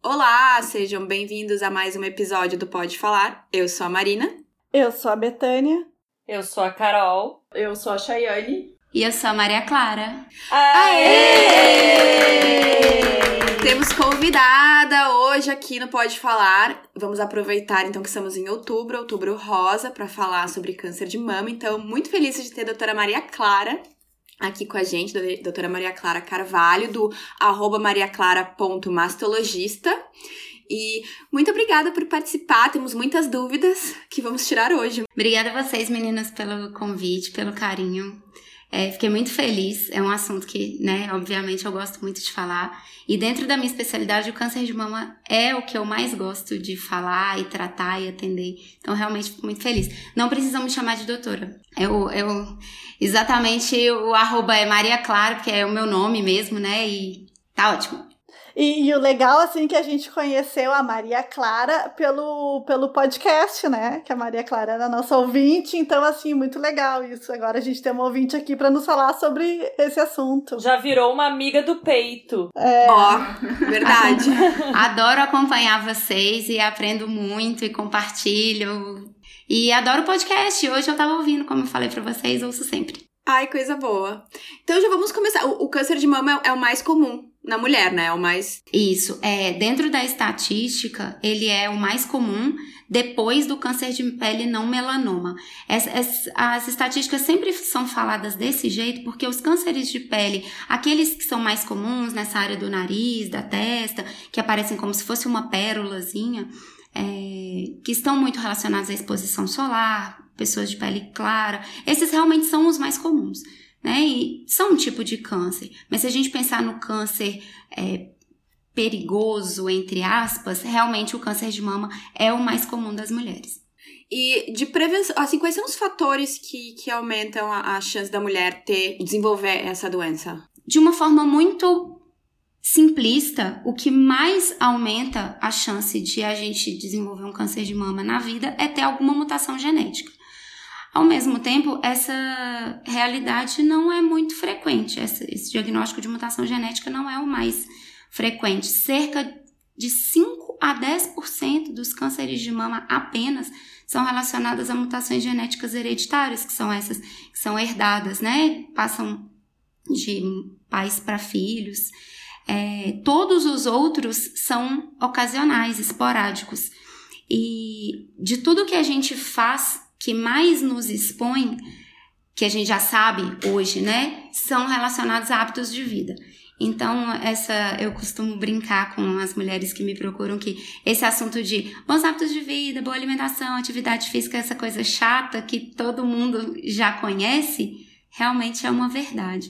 Olá, sejam bem-vindos a mais um episódio do Pode Falar. Eu sou a Marina. Eu sou a Betânia. Eu sou a Carol. Eu sou a Chayane. E eu sou a Maria Clara. Aê! Aê! Temos convidada hoje aqui no Pode Falar. Vamos aproveitar então que estamos em outubro, outubro rosa, para falar sobre câncer de mama. Então, muito feliz de ter a doutora Maria Clara aqui com a gente, doutora Maria Clara Carvalho, do arroba mariaclara.mastologista. E muito obrigada por participar, temos muitas dúvidas que vamos tirar hoje. Obrigada a vocês, meninas, pelo convite, pelo carinho. É, fiquei muito feliz, é um assunto que, né, obviamente eu gosto muito de falar. E dentro da minha especialidade, o câncer de mama é o que eu mais gosto de falar e tratar e atender. Então, realmente fico muito feliz. Não precisam me chamar de doutora. Eu, eu exatamente o arroba é Maria porque é o meu nome mesmo, né? E tá ótimo. E, e, o legal, assim, que a gente conheceu a Maria Clara pelo, pelo podcast, né? Que a Maria Clara era nossa ouvinte, então, assim, muito legal isso. Agora a gente tem uma ouvinte aqui para nos falar sobre esse assunto. Já virou uma amiga do peito. É. Ó, oh, verdade. Adoro acompanhar vocês e aprendo muito e compartilho. E adoro o podcast. Hoje eu tava ouvindo, como eu falei para vocês, ouço sempre. Ai, coisa boa. Então já vamos começar. O, o câncer de mama é, é o mais comum na mulher, né? É o mais. Isso. É, dentro da estatística, ele é o mais comum depois do câncer de pele não melanoma. As, as, as, estatísticas sempre são faladas desse jeito porque os cânceres de pele, aqueles que são mais comuns nessa área do nariz, da testa, que aparecem como se fosse uma pérolazinha, é, que estão muito relacionados à exposição solar, pessoas de pele clara, esses realmente são os mais comuns né? E são um tipo de câncer. Mas se a gente pensar no câncer é, perigoso, entre aspas, realmente o câncer de mama é o mais comum das mulheres. E de prevenção, assim, quais são os fatores que, que aumentam a, a chance da mulher ter, desenvolver essa doença? De uma forma muito simplista, o que mais aumenta a chance de a gente desenvolver um câncer de mama na vida é ter alguma mutação genética. Ao mesmo tempo, essa realidade não é muito frequente. Esse diagnóstico de mutação genética não é o mais frequente. Cerca de 5 a 10% dos cânceres de mama apenas são relacionadas a mutações genéticas hereditárias, que são essas que são herdadas, né? Passam de pais para filhos. É, todos os outros são ocasionais, esporádicos. E de tudo que a gente faz que mais nos expõe, que a gente já sabe hoje, né, são relacionados a hábitos de vida. Então, essa eu costumo brincar com as mulheres que me procuram que esse assunto de bons hábitos de vida, boa alimentação, atividade física, essa coisa chata que todo mundo já conhece, realmente é uma verdade.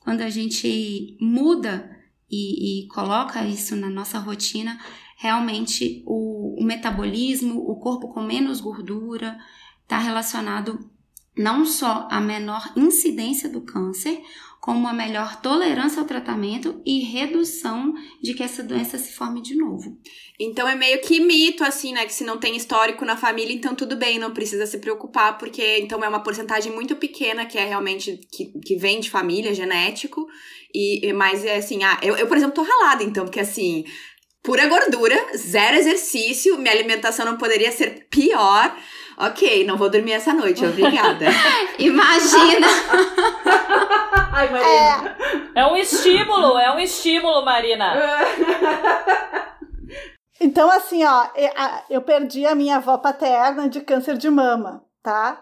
Quando a gente muda e, e coloca isso na nossa rotina, realmente o, o metabolismo, o corpo com menos gordura, está relacionado não só à menor incidência do câncer, como a melhor tolerância ao tratamento e redução de que essa doença se forme de novo. Então é meio que mito, assim, né? Que se não tem histórico na família, então tudo bem, não precisa se preocupar, porque então é uma porcentagem muito pequena que é realmente que, que vem de família, genético. E, mas é assim, ah, eu, eu, por exemplo, tô ralada, então, porque assim, pura gordura, zero exercício, minha alimentação não poderia ser pior. Ok, não vou dormir essa noite, obrigada. Imagina! Ai, Marina. É. é um estímulo, é um estímulo, Marina. Então, assim, ó, eu perdi a minha avó paterna de câncer de mama, tá?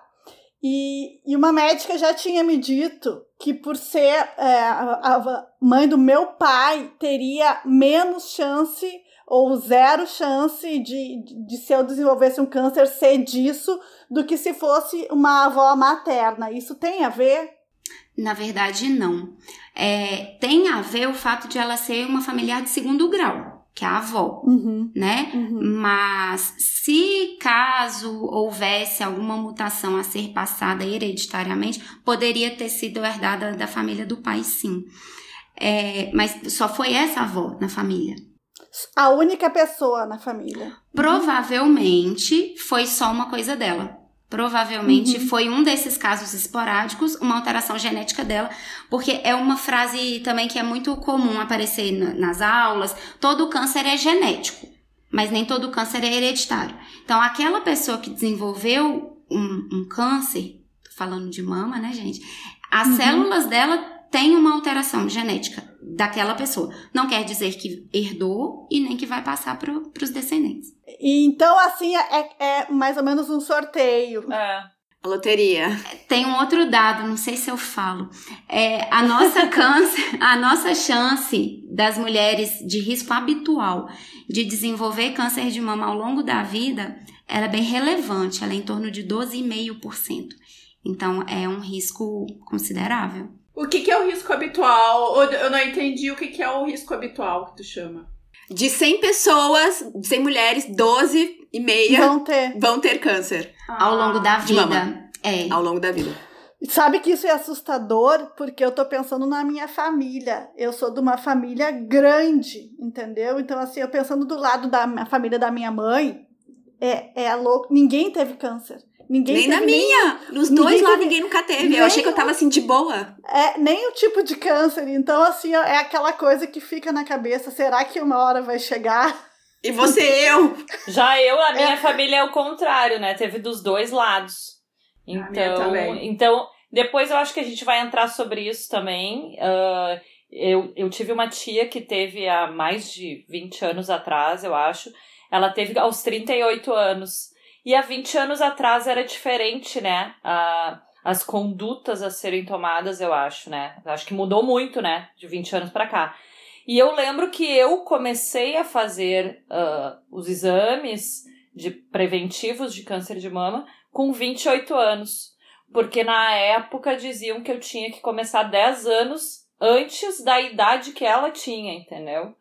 E, e uma médica já tinha me dito que por ser é, a mãe do meu pai teria menos chance ou zero chance de, de se eu desenvolvesse um câncer ser disso do que se fosse uma avó materna. Isso tem a ver? Na verdade, não. É, tem a ver o fato de ela ser uma familiar de segundo grau, que é a avó, uhum, né? Uhum. Mas se caso houvesse alguma mutação a ser passada hereditariamente, poderia ter sido herdada da família do pai, sim. É, mas só foi essa avó na família a única pessoa na família. Provavelmente foi só uma coisa dela. Provavelmente uhum. foi um desses casos esporádicos, uma alteração genética dela, porque é uma frase também que é muito comum aparecer nas aulas: todo câncer é genético, mas nem todo câncer é hereditário. Então, aquela pessoa que desenvolveu um, um câncer, falando de mama, né, gente? As uhum. células dela têm uma alteração genética daquela pessoa. Não quer dizer que herdou e nem que vai passar para os descendentes. Então, assim, é, é mais ou menos um sorteio. É. A loteria. Tem um outro dado, não sei se eu falo. É, a nossa câncer, a nossa chance das mulheres de risco habitual de desenvolver câncer de mama ao longo da vida, ela é bem relevante, ela é em torno de 12,5%. Então, é um risco considerável. O que, que é o risco habitual? Eu não entendi o que, que é o risco habitual que tu chama. De 100 pessoas, 100 mulheres, 12 e meia vão ter, vão ter câncer. Ah, ao longo da vida. É. Ao longo da vida. Sabe que isso é assustador porque eu tô pensando na minha família. Eu sou de uma família grande, entendeu? Então, assim, eu pensando do lado da família da minha mãe, é, é louco. Ninguém teve câncer. Ninguém nem na minha. Nos dois lá ninguém nunca teve. Eu achei que eu tava assim de boa. É, nem o tipo de câncer. Então, assim, é aquela coisa que fica na cabeça. Será que uma hora vai chegar? E você eu. Já eu, a minha é. família é o contrário, né? Teve dos dois lados. Então, então, depois eu acho que a gente vai entrar sobre isso também. Uh, eu, eu tive uma tia que teve há mais de 20 anos atrás, eu acho. Ela teve aos 38 anos. E há 20 anos atrás era diferente, né? A, as condutas a serem tomadas, eu acho, né? Eu acho que mudou muito, né? De 20 anos para cá. E eu lembro que eu comecei a fazer uh, os exames de preventivos de câncer de mama com 28 anos. Porque na época diziam que eu tinha que começar 10 anos antes da idade que ela tinha, entendeu?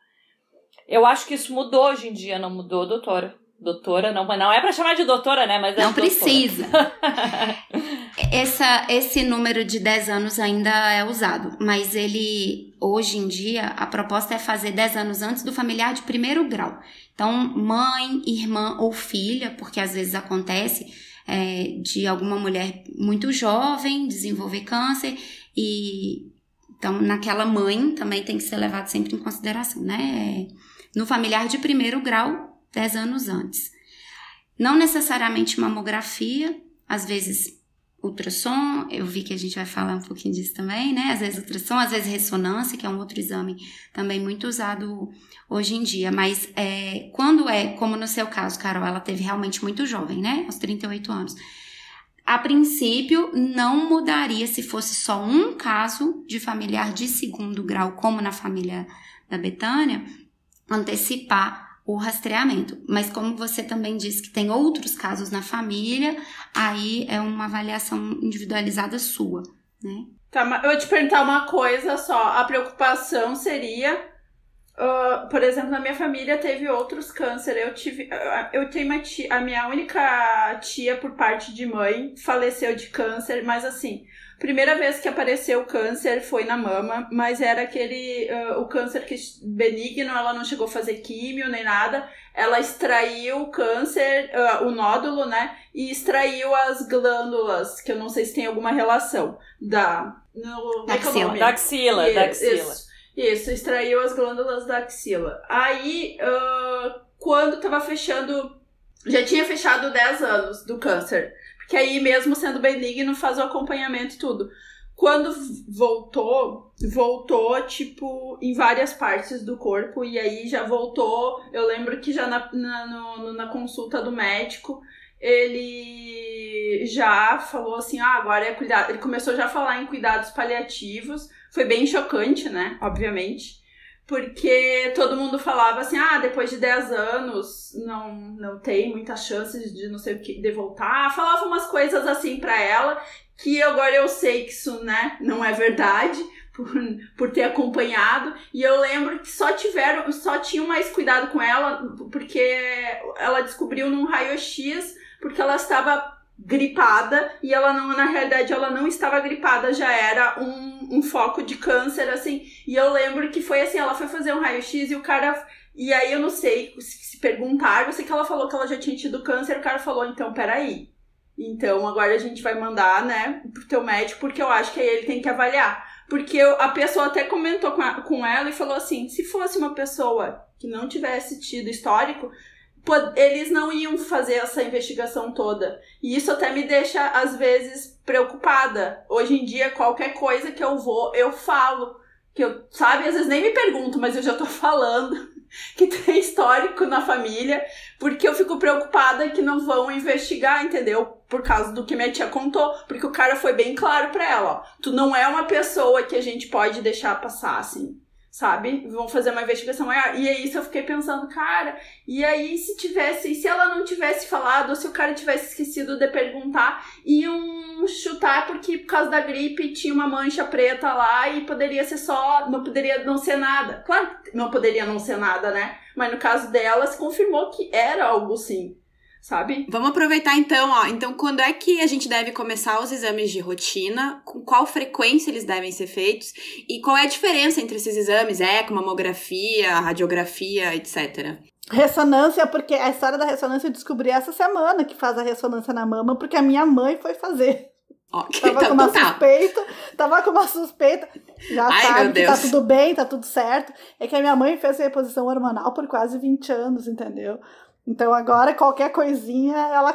Eu acho que isso mudou hoje em dia, não mudou, doutora? Doutora, não, não é para chamar de doutora, né? Mas é não precisa. Essa, esse número de 10 anos ainda é usado, mas ele, hoje em dia, a proposta é fazer 10 anos antes do familiar de primeiro grau. Então, mãe, irmã ou filha, porque às vezes acontece é, de alguma mulher muito jovem desenvolver câncer e então naquela mãe também tem que ser levado sempre em consideração, né? No familiar de primeiro grau 10 anos antes. Não necessariamente mamografia, às vezes ultrassom, eu vi que a gente vai falar um pouquinho disso também, né? Às vezes ultrassom, às vezes ressonância, que é um outro exame também muito usado hoje em dia. Mas é, quando é, como no seu caso, Carol, ela teve realmente muito jovem, né? Aos 38 anos. A princípio, não mudaria se fosse só um caso de familiar de segundo grau, como na família da Betânia, antecipar o rastreamento. Mas como você também disse que tem outros casos na família, aí é uma avaliação individualizada sua, né? Tá, eu vou te perguntar uma coisa só. A preocupação seria, uh, por exemplo, na minha família teve outros cânceres. Eu tive, eu tenho uma tia, a minha única tia por parte de mãe faleceu de câncer, mas assim, Primeira vez que apareceu o câncer foi na mama, mas era aquele uh, o câncer que benigno, ela não chegou a fazer químio nem nada. Ela extraiu o câncer, uh, o nódulo, né? E extraiu as glândulas, que eu não sei se tem alguma relação da no, da axila, da axila, da axila. Isso, isso, extraiu as glândulas da axila. Aí, uh, quando tava fechando, já tinha fechado 10 anos do câncer que aí mesmo sendo benigno faz o acompanhamento e tudo. Quando voltou, voltou, tipo, em várias partes do corpo, e aí já voltou. Eu lembro que já na, na, no, na consulta do médico, ele já falou assim: ah, agora é cuidado. Ele começou já a falar em cuidados paliativos. Foi bem chocante, né? Obviamente porque todo mundo falava assim, ah, depois de 10 anos não, não tem muitas chances de não sei o que, de voltar. Falava umas coisas assim para ela, que agora eu sei que isso, né, não é verdade, por, por ter acompanhado. E eu lembro que só tiveram, só tinham mais cuidado com ela, porque ela descobriu num raio-x, porque ela estava gripada e ela não, na realidade, ela não estava gripada, já era um, um foco de câncer, assim. E eu lembro que foi assim, ela foi fazer um raio-x e o cara. E aí eu não sei se, perguntaram, eu sei que ela falou que ela já tinha tido câncer, o cara falou, então, peraí. Então agora a gente vai mandar, né, pro teu médico, porque eu acho que aí ele tem que avaliar. Porque a pessoa até comentou com, a, com ela e falou assim: se fosse uma pessoa que não tivesse tido histórico, eles não iam fazer essa investigação toda. E isso até me deixa, às vezes, preocupada. Hoje em dia, qualquer coisa que eu vou, eu falo. Que eu, sabe, às vezes nem me pergunto, mas eu já tô falando que tem histórico na família, porque eu fico preocupada que não vão investigar, entendeu? Por causa do que minha tia contou, porque o cara foi bem claro para ela, ó, tu não é uma pessoa que a gente pode deixar passar assim sabe? Vão fazer uma investigação maior. E aí isso eu fiquei pensando, cara, e aí se tivesse, e se ela não tivesse falado, ou se o cara tivesse esquecido de perguntar, iam chutar porque por causa da gripe tinha uma mancha preta lá e poderia ser só, não poderia não ser nada. Claro que não poderia não ser nada, né? Mas no caso dela, se confirmou que era algo sim sabe? Vamos aproveitar então, ó. Então, quando é que a gente deve começar os exames de rotina? Com qual frequência eles devem ser feitos? E qual é a diferença entre esses exames? Eco, mamografia, radiografia, etc. Ressonância, porque a história da ressonância eu descobri essa semana que faz a ressonância na mama, porque a minha mãe foi fazer. Okay, tava então, com uma tá. suspeita, tava com uma suspeita, já Ai, sabe que tá tudo bem, tá tudo certo. É que a minha mãe fez reposição hormonal por quase 20 anos, entendeu? Então agora qualquer coisinha ela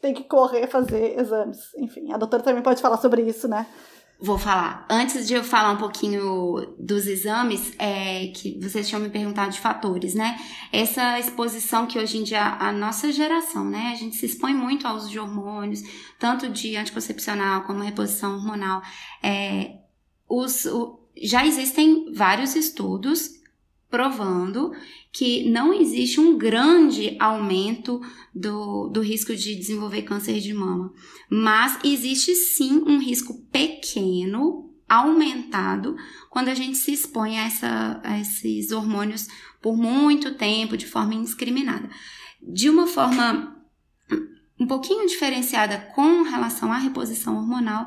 tem que correr fazer exames. Enfim, a doutora também pode falar sobre isso, né? Vou falar. Antes de eu falar um pouquinho dos exames, é, que vocês tinham me perguntado de fatores, né? Essa exposição que hoje em dia a nossa geração, né? A gente se expõe muito ao uso de hormônios, tanto de anticoncepcional como reposição hormonal. É, os, o, já existem vários estudos provando que não existe um grande aumento do, do risco de desenvolver câncer de mama, mas existe sim um risco pequeno, aumentado, quando a gente se expõe a, essa, a esses hormônios por muito tempo, de forma indiscriminada. De uma forma um pouquinho diferenciada com relação à reposição hormonal,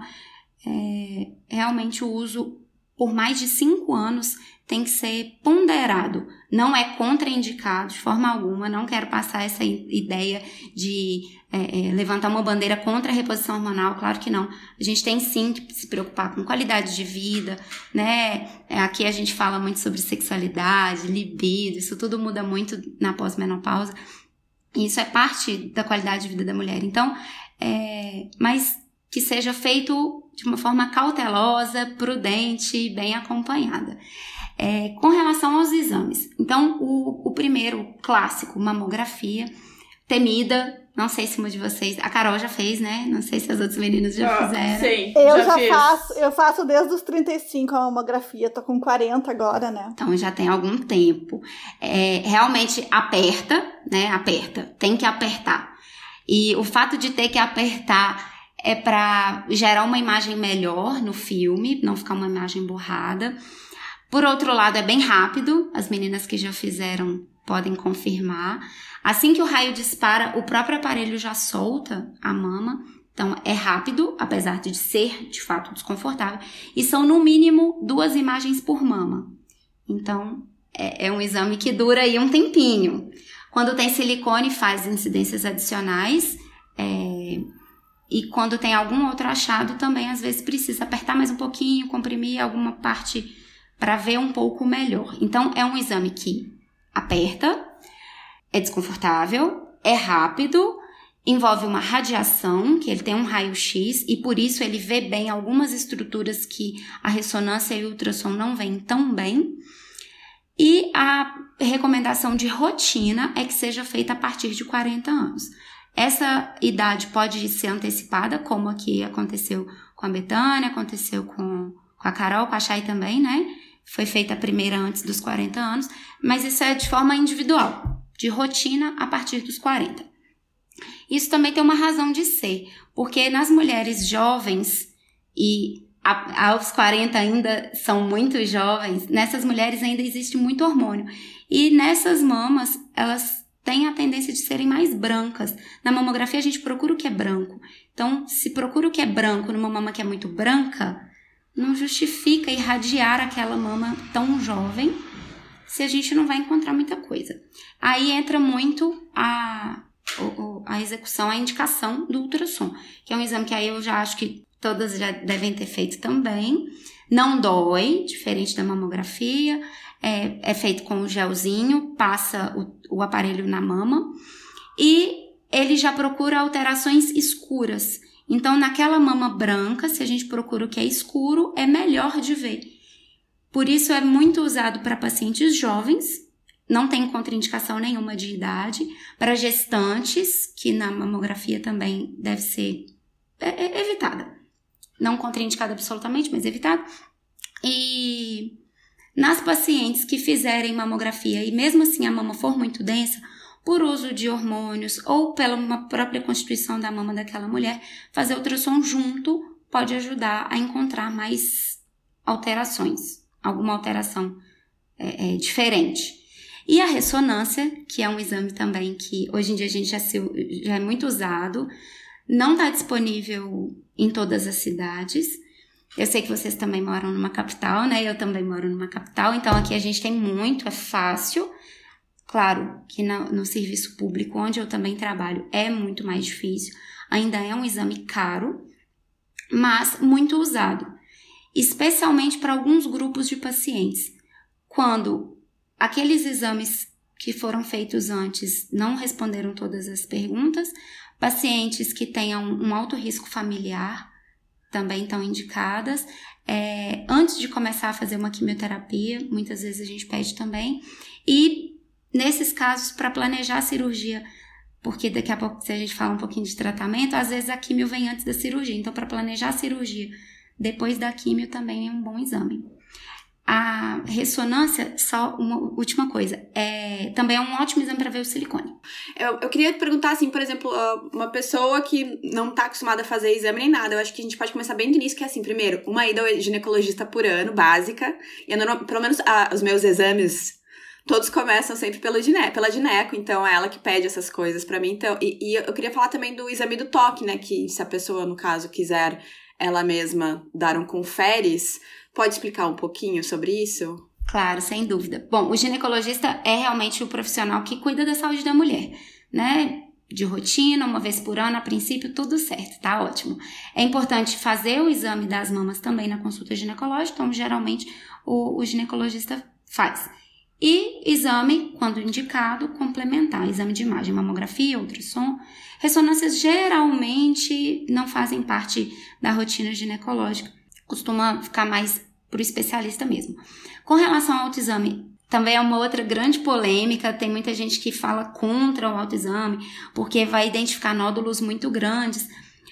é, realmente o uso por mais de cinco anos tem que ser ponderado. Não é contraindicado de forma alguma. Não quero passar essa ideia de é, é, levantar uma bandeira contra a reposição hormonal. Claro que não. A gente tem sim que se preocupar com qualidade de vida, né? É, aqui a gente fala muito sobre sexualidade, libido. Isso tudo muda muito na pós-menopausa. Isso é parte da qualidade de vida da mulher. Então, é, mas que seja feito de uma forma cautelosa, prudente e bem acompanhada. É, com relação aos exames, então o, o primeiro clássico, mamografia, temida, não sei se uma de vocês, a Carol já fez, né? Não sei se as outras meninas já Ah, fizeram. Sim, Eu já, já, fiz. faço, eu faço desde os 35 a mamografia, tô com 40 agora, né? Então já tem algum tempo. É, realmente aperta, né? Aperta. Tem que apertar. E o fato de ter que apertar é para gerar uma imagem melhor no filme, não ficar uma imagem borrada. Por outro lado, é bem rápido, as meninas que já fizeram podem confirmar. Assim que o raio dispara, o próprio aparelho já solta a mama. Então, é rápido, apesar de ser de fato desconfortável. E são no mínimo duas imagens por mama. Então, é, é um exame que dura aí um tempinho. Quando tem silicone, faz incidências adicionais. É, e quando tem algum outro achado, também às vezes precisa apertar mais um pouquinho, comprimir alguma parte para ver um pouco melhor. Então, é um exame que aperta, é desconfortável, é rápido, envolve uma radiação, que ele tem um raio-x, e por isso ele vê bem algumas estruturas que a ressonância e o ultrassom não veem tão bem. E a recomendação de rotina é que seja feita a partir de 40 anos. Essa idade pode ser antecipada, como aqui aconteceu com a Betânia, aconteceu com, com a Carol, com a Chay também, né? Foi feita a primeira antes dos 40 anos, mas isso é de forma individual, de rotina a partir dos 40. Isso também tem uma razão de ser, porque nas mulheres jovens e a, aos 40 ainda são muito jovens, nessas mulheres ainda existe muito hormônio. E nessas mamas, elas têm a tendência de serem mais brancas. Na mamografia a gente procura o que é branco. Então, se procura o que é branco numa mama que é muito branca, não justifica irradiar aquela mama tão jovem se a gente não vai encontrar muita coisa. Aí entra muito a, a execução, a indicação do ultrassom, que é um exame que aí eu já acho que todas já devem ter feito também. Não dói, diferente da mamografia, é, é feito com o gelzinho, passa o, o aparelho na mama e ele já procura alterações escuras. Então, naquela mama branca, se a gente procura o que é escuro, é melhor de ver. Por isso, é muito usado para pacientes jovens, não tem contraindicação nenhuma de idade, para gestantes, que na mamografia também deve ser é, é, evitada. Não contraindicada absolutamente, mas evitada. E nas pacientes que fizerem mamografia e mesmo assim a mama for muito densa, por uso de hormônios ou pela uma própria constituição da mama daquela mulher, fazer ultrassom junto pode ajudar a encontrar mais alterações, alguma alteração é, é, diferente. E a ressonância, que é um exame também que hoje em dia a gente já, se, já é muito usado, não está disponível em todas as cidades. Eu sei que vocês também moram numa capital, né? Eu também moro numa capital, então aqui a gente tem muito, é fácil. Claro que no, no serviço público, onde eu também trabalho, é muito mais difícil. Ainda é um exame caro, mas muito usado, especialmente para alguns grupos de pacientes. Quando aqueles exames que foram feitos antes não responderam todas as perguntas, pacientes que tenham um alto risco familiar também estão indicadas. É, antes de começar a fazer uma quimioterapia, muitas vezes a gente pede também. E Nesses casos, para planejar a cirurgia, porque daqui a pouco, se a gente fala um pouquinho de tratamento, às vezes a químio vem antes da cirurgia. Então, para planejar a cirurgia depois da químio também é um bom exame. A ressonância, só uma última coisa, é, também é um ótimo exame para ver o silicone. Eu, eu queria perguntar, assim, por exemplo, uma pessoa que não está acostumada a fazer exame nem nada, eu acho que a gente pode começar bem do início, que é assim, primeiro, uma ida ao ginecologista por ano, básica, e eu, pelo menos a, os meus exames todos começam sempre pela, gine, pela gineco, então é ela que pede essas coisas para mim. Então, e, e, eu queria falar também do exame do toque, né? Que se a pessoa, no caso, quiser ela mesma dar um conferes, pode explicar um pouquinho sobre isso? Claro, sem dúvida. Bom, o ginecologista é realmente o profissional que cuida da saúde da mulher, né? De rotina, uma vez por ano, a princípio, tudo certo, tá ótimo. É importante fazer o exame das mamas também na consulta ginecológica, então, geralmente, o, o ginecologista faz. E exame, quando indicado, complementar. Exame de imagem, mamografia, ultrassom. Ressonâncias geralmente não fazem parte da rotina ginecológica. Costuma ficar mais para o especialista mesmo. Com relação ao autoexame, também é uma outra grande polêmica. Tem muita gente que fala contra o autoexame, porque vai identificar nódulos muito grandes.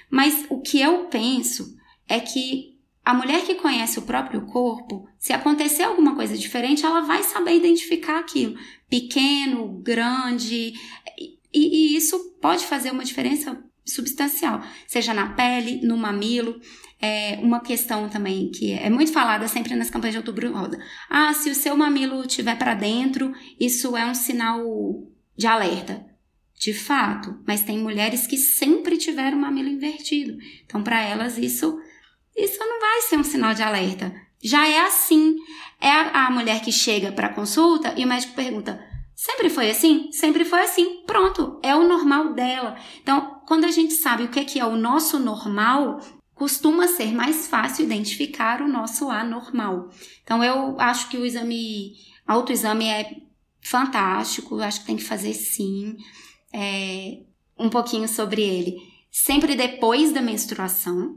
Mas o que eu penso é que a mulher que conhece o próprio corpo, se acontecer alguma coisa diferente, ela vai saber identificar aquilo. Pequeno, grande, e, e isso pode fazer uma diferença substancial, seja na pele, no mamilo. É uma questão também que é muito falada sempre nas campanhas de outubro rosa. Ah, se o seu mamilo estiver para dentro, isso é um sinal de alerta. De fato, mas tem mulheres que sempre tiveram mamilo invertido. Então, para elas, isso isso não vai ser um sinal de alerta. Já é assim. É a, mulher que chega para consulta e o médico pergunta: sempre foi assim? Sempre foi assim. Pronto, é o normal dela. Então, quando a gente sabe o que é, que é o nosso normal, costuma ser mais fácil identificar o nosso anormal. Então, eu acho que o exame, autoexame é fantástico, acho que tem que fazer sim. É, um pouquinho sobre ele. Sempre depois da menstruação,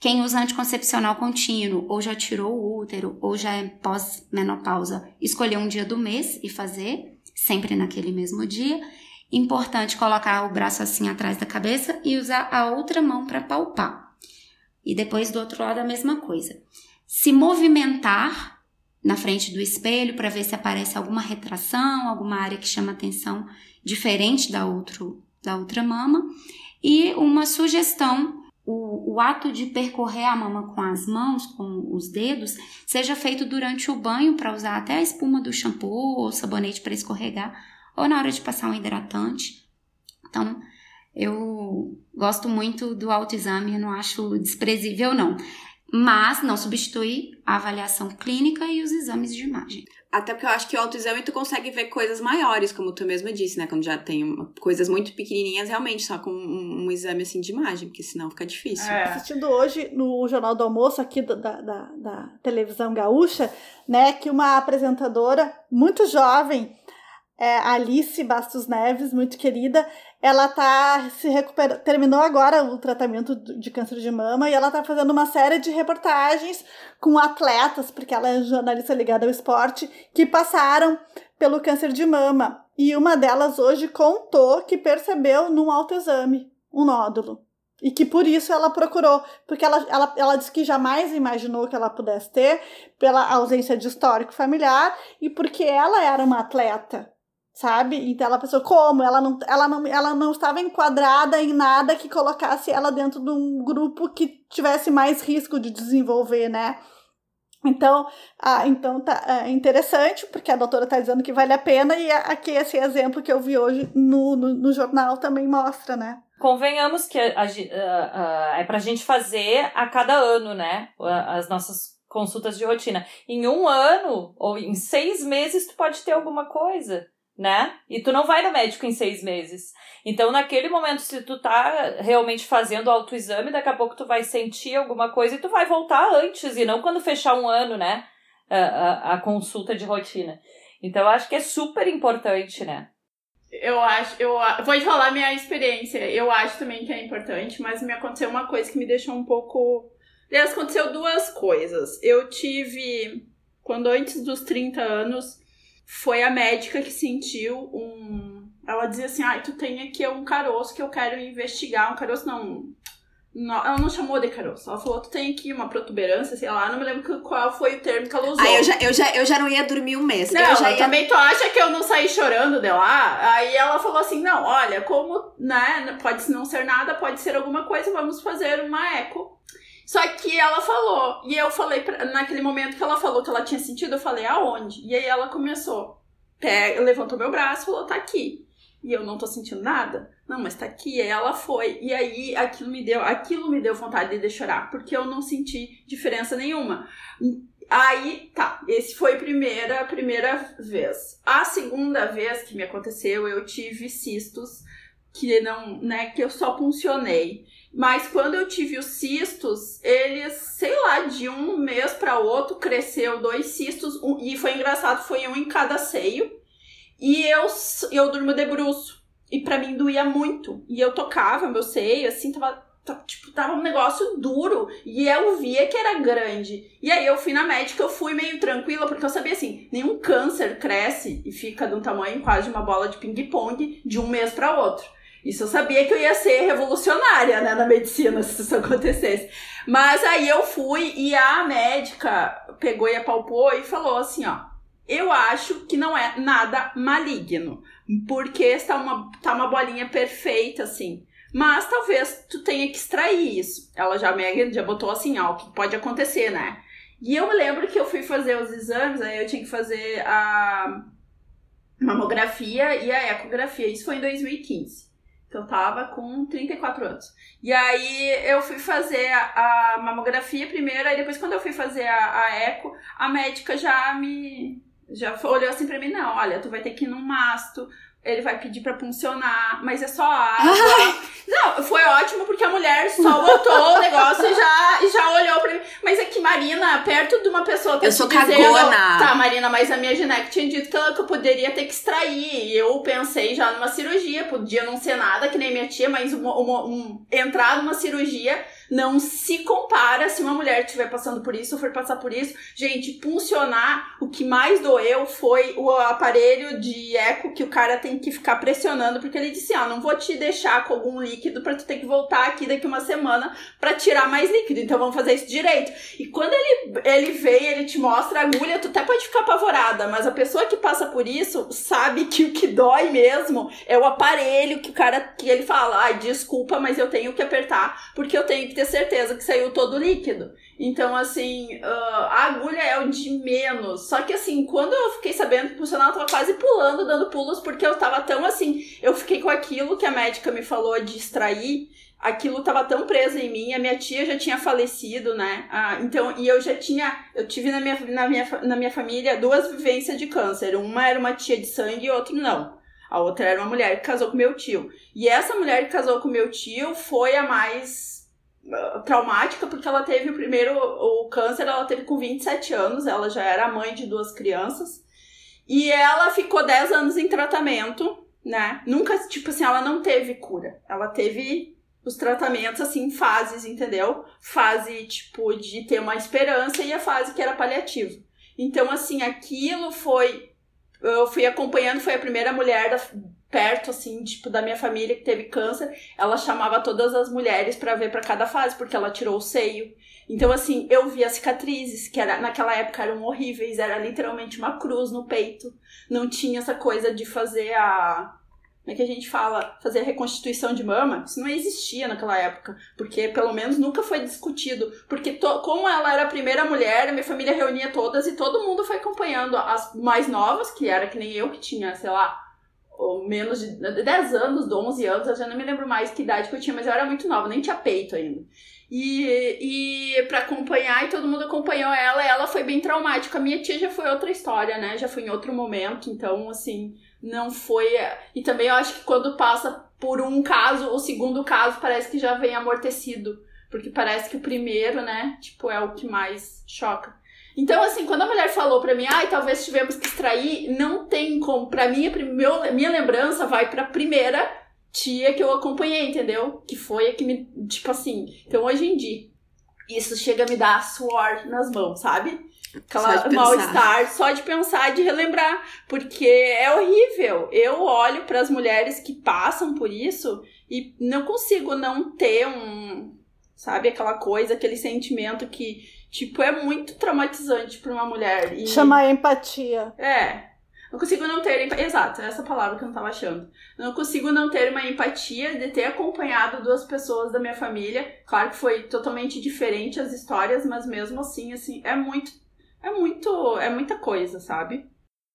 quem usa anticoncepcional contínuo, ou já tirou o útero, ou já é pós-menopausa, escolher um dia do mês e fazer, sempre naquele mesmo dia. Importante colocar o braço assim atrás da cabeça e usar a outra mão para palpar. E depois do outro lado a mesma coisa. Se movimentar na frente do espelho para ver se aparece alguma retração, alguma área que chama atenção diferente da, outro, da outra mama. E uma sugestão o, o, ato de percorrer a mama com as mãos, com os dedos, seja feito durante o banho para usar até a espuma do shampoo ou sabonete para escorregar, ou na hora de passar um hidratante. Então, eu gosto muito do autoexame, não acho desprezível, não. mas não substitui a avaliação clínica e os exames de imagem. Até porque eu acho que o autoexame tu consegue ver coisas maiores, como tu mesma disse, né? Quando já tem uma, coisas muito pequenininhas, realmente, só com um, um, exame assim de imagem, porque senão fica difícil. É. Assistindo hoje no Jornal do Almoço aqui da, da, da televisão gaúcha, né, que uma apresentadora muito jovem é, Alice Bastos Neves, muito querida, ela tá se recuperando, terminou agora o tratamento de câncer de mama e ela tá fazendo uma série de reportagens com atletas, porque ela é jornalista ligada ao esporte, que passaram pelo câncer de mama. E uma delas hoje contou que percebeu num autoexame um nódulo. E que por isso ela procurou, porque ela, ela, ela disse que jamais imaginou que ela pudesse ter, pela ausência de histórico familiar, e porque ela era uma atleta sabe? Então ela pensou como ela não, ela não, ela não estava enquadrada em nada que colocasse ela dentro de um grupo que tivesse mais risco de desenvolver, né? Então, ah, então tá é interessante, porque a doutora está dizendo que vale a pena, e aqui esse exemplo que eu vi hoje no, no, no jornal também mostra, né? Convenhamos que a, a, a, é para a gente fazer a cada ano, né? As nossas consultas de rotina. Em um ano ou em seis meses, tu pode ter alguma coisa né? E tu não vai no médico em seis meses. Então, naquele momento, se tu tá realmente fazendo autoexame, daqui a pouco tu vai sentir alguma coisa e tu vai voltar antes, e não quando fechar um ano, né? A, a, a consulta de rotina. Então, acho que é super importante, né? Eu acho, eu vou te falar minha experiência. Eu acho também que é importante, mas me aconteceu uma coisa que me deixou um pouco. Aliás, aconteceu duas coisas. Eu tive, quando antes dos 30 anos, foi a médica que sentiu um. Ela dizia assim: ai, ah, tu tem aqui um caroço que eu quero investigar. Um caroço não. não ela não chamou de caroço. Ela falou: tu tem aqui uma protuberância, sei lá. Não me lembro qual foi o termo que ela usou. Aí eu já, eu já, eu já não ia dormir um mês. Não, eu já ia... também tu acha que eu não saí chorando de lá? Aí ela falou assim: não, olha, como, né, pode não ser nada, pode ser alguma coisa, vamos fazer uma eco. Só que ela falou, e eu falei, pra, naquele momento que ela falou que ela tinha sentido, eu falei, aonde? E aí ela começou, pega, levantou meu braço e falou, tá aqui. E eu não tô sentindo nada. Não, mas tá aqui. E ela foi. E aí aquilo me deu, aquilo me deu vontade de chorar, porque eu não senti diferença nenhuma. Aí, tá, esse foi a primeira, a primeira vez. A segunda vez que me aconteceu, eu tive cistos que não, né, que eu só funcionei. Mas quando eu tive os cistos, eles, sei lá, de um mês para outro cresceu dois cistos um, e foi engraçado, foi um em cada seio. E eu eu durmo de bruço. E para mim doía muito. E eu tocava meu seio, assim, tava, tava, tipo, tava um negócio duro. E eu via que era grande. E aí eu fui na médica, eu fui meio tranquila, porque eu sabia assim, nenhum câncer cresce e fica de um tamanho quase de uma bola de ping-pong de um mês para outro. Isso eu sabia que eu ia ser revolucionária, né, na medicina, se isso acontecesse. Mas aí eu fui e a médica pegou e apalpou e falou assim, ó, eu acho que não é nada maligno, porque está uma, tá uma bolinha perfeita, assim. Mas talvez tu tenha que extrair isso. Ela já já botou assim, ó, o que pode acontecer, né? E eu me lembro que eu fui fazer os exames, aí eu tinha que fazer a mamografia e a ecografia. Isso foi em 2015 que eu tava com 34 anos. E aí eu fui fazer a, a mamografia primeiro, aí depois quando eu fui fazer a, a eco, a médica já me já olhou assim pra mim, não, olha, tu vai ter que ir num masto, ele vai pedir pra funcionar, mas é só água. Não, foi ótimo porque a mulher só botou o negócio e já, e já olhou pra mim. Mas é que Marina, perto de uma pessoa tá Eu sou dizendo, cagona. Tá, Marina, mas a minha genética tinha dito que, ela, que eu poderia ter que extrair. E eu pensei já numa cirurgia, podia não ser nada, que nem minha tia, mas uma, uma, um, entrar numa cirurgia não se compara se uma mulher estiver passando por isso ou for passar por isso. Gente, puncionar, o que mais doeu foi o aparelho de eco que o cara tem que ficar pressionando, porque ele disse: Ah, não vou te deixar com algum líquido para tu ter que voltar aqui daqui uma semana para tirar mais líquido. Então vamos fazer isso direito. E quando ele, ele vem, ele te mostra a agulha, tu até pode ficar apavorada, mas a pessoa que passa por isso sabe que o que dói mesmo é o aparelho que o cara que ele fala: Ai, desculpa, mas eu tenho que apertar porque eu tenho que ter certeza que saiu todo o líquido. Então, assim, uh, a agulha é o de menos. Só que, assim, quando eu fiquei sabendo que o funcionário tava quase pulando, dando pulos, porque eu tava tão assim. Eu fiquei com aquilo que a médica me falou de extrair. Aquilo tava tão preso em mim, a minha tia já tinha falecido, né? Ah, então, e eu já tinha. Eu tive na minha, na, minha, na minha família duas vivências de câncer. Uma era uma tia de sangue e outra não. A outra era uma mulher que casou com meu tio. E essa mulher que casou com meu tio foi a mais traumática, porque ela teve o primeiro o câncer, ela teve com 27 anos, ela já era mãe de duas crianças. E ela ficou 10 anos em tratamento, né? Nunca, tipo assim, ela não teve cura. Ela teve os tratamentos assim, fases, entendeu? Fase, tipo, de ter uma esperança e a fase que era paliativo. Então, assim, aquilo foi eu fui acompanhando, foi a primeira mulher da, perto, assim, tipo, da minha família que teve câncer. Ela chamava todas as mulheres para ver para cada fase, porque ela tirou o seio. Então, assim, eu vi as cicatrizes, que era, naquela época eram horríveis, era literalmente uma cruz no peito. Não tinha essa coisa de fazer a como é que a gente fala, fazer reconstituição de mama, isso não existia naquela época, porque pelo menos nunca foi discutido, porque to, como ela era a primeira mulher, a minha família reunia todas e todo mundo foi acompanhando as mais novas, que era que nem eu, que tinha, sei lá, menos de 10 anos, 11 anos, eu já não me lembro mais que idade que eu tinha, mas eu era muito nova, nem tinha peito ainda. E, e para acompanhar, e todo mundo acompanhou ela, ela foi bem traumática. A minha tia já foi outra história, né? Já foi em outro momento, então, assim, não foi. E também eu acho que quando passa por um caso, o segundo caso parece que já vem amortecido. Porque parece que o primeiro, né, tipo, é o que mais choca. Então, assim, quando a mulher falou pra mim, ai, talvez tivemos que extrair, não tem como. Pra mim, a meu, minha lembrança vai pra primeira tia que eu acompanhei, entendeu? Que foi a que me. Tipo assim. Então, hoje em dia, isso chega a me dar suor nas mãos, sabe? Aquela mal-estar só de pensar, de relembrar, porque é horrível. Eu olho para as mulheres que passam por isso e não consigo não ter um, sabe, aquela coisa, aquele sentimento que, tipo, é muito traumatizante para uma mulher. E... Chamar empatia. É. Não consigo não ter. Exato, essa palavra que eu não tava achando. Não consigo não ter uma empatia de ter acompanhado duas pessoas da minha família. Claro que foi totalmente diferente as histórias, mas mesmo assim, assim, é muito é muito, é muita coisa, sabe?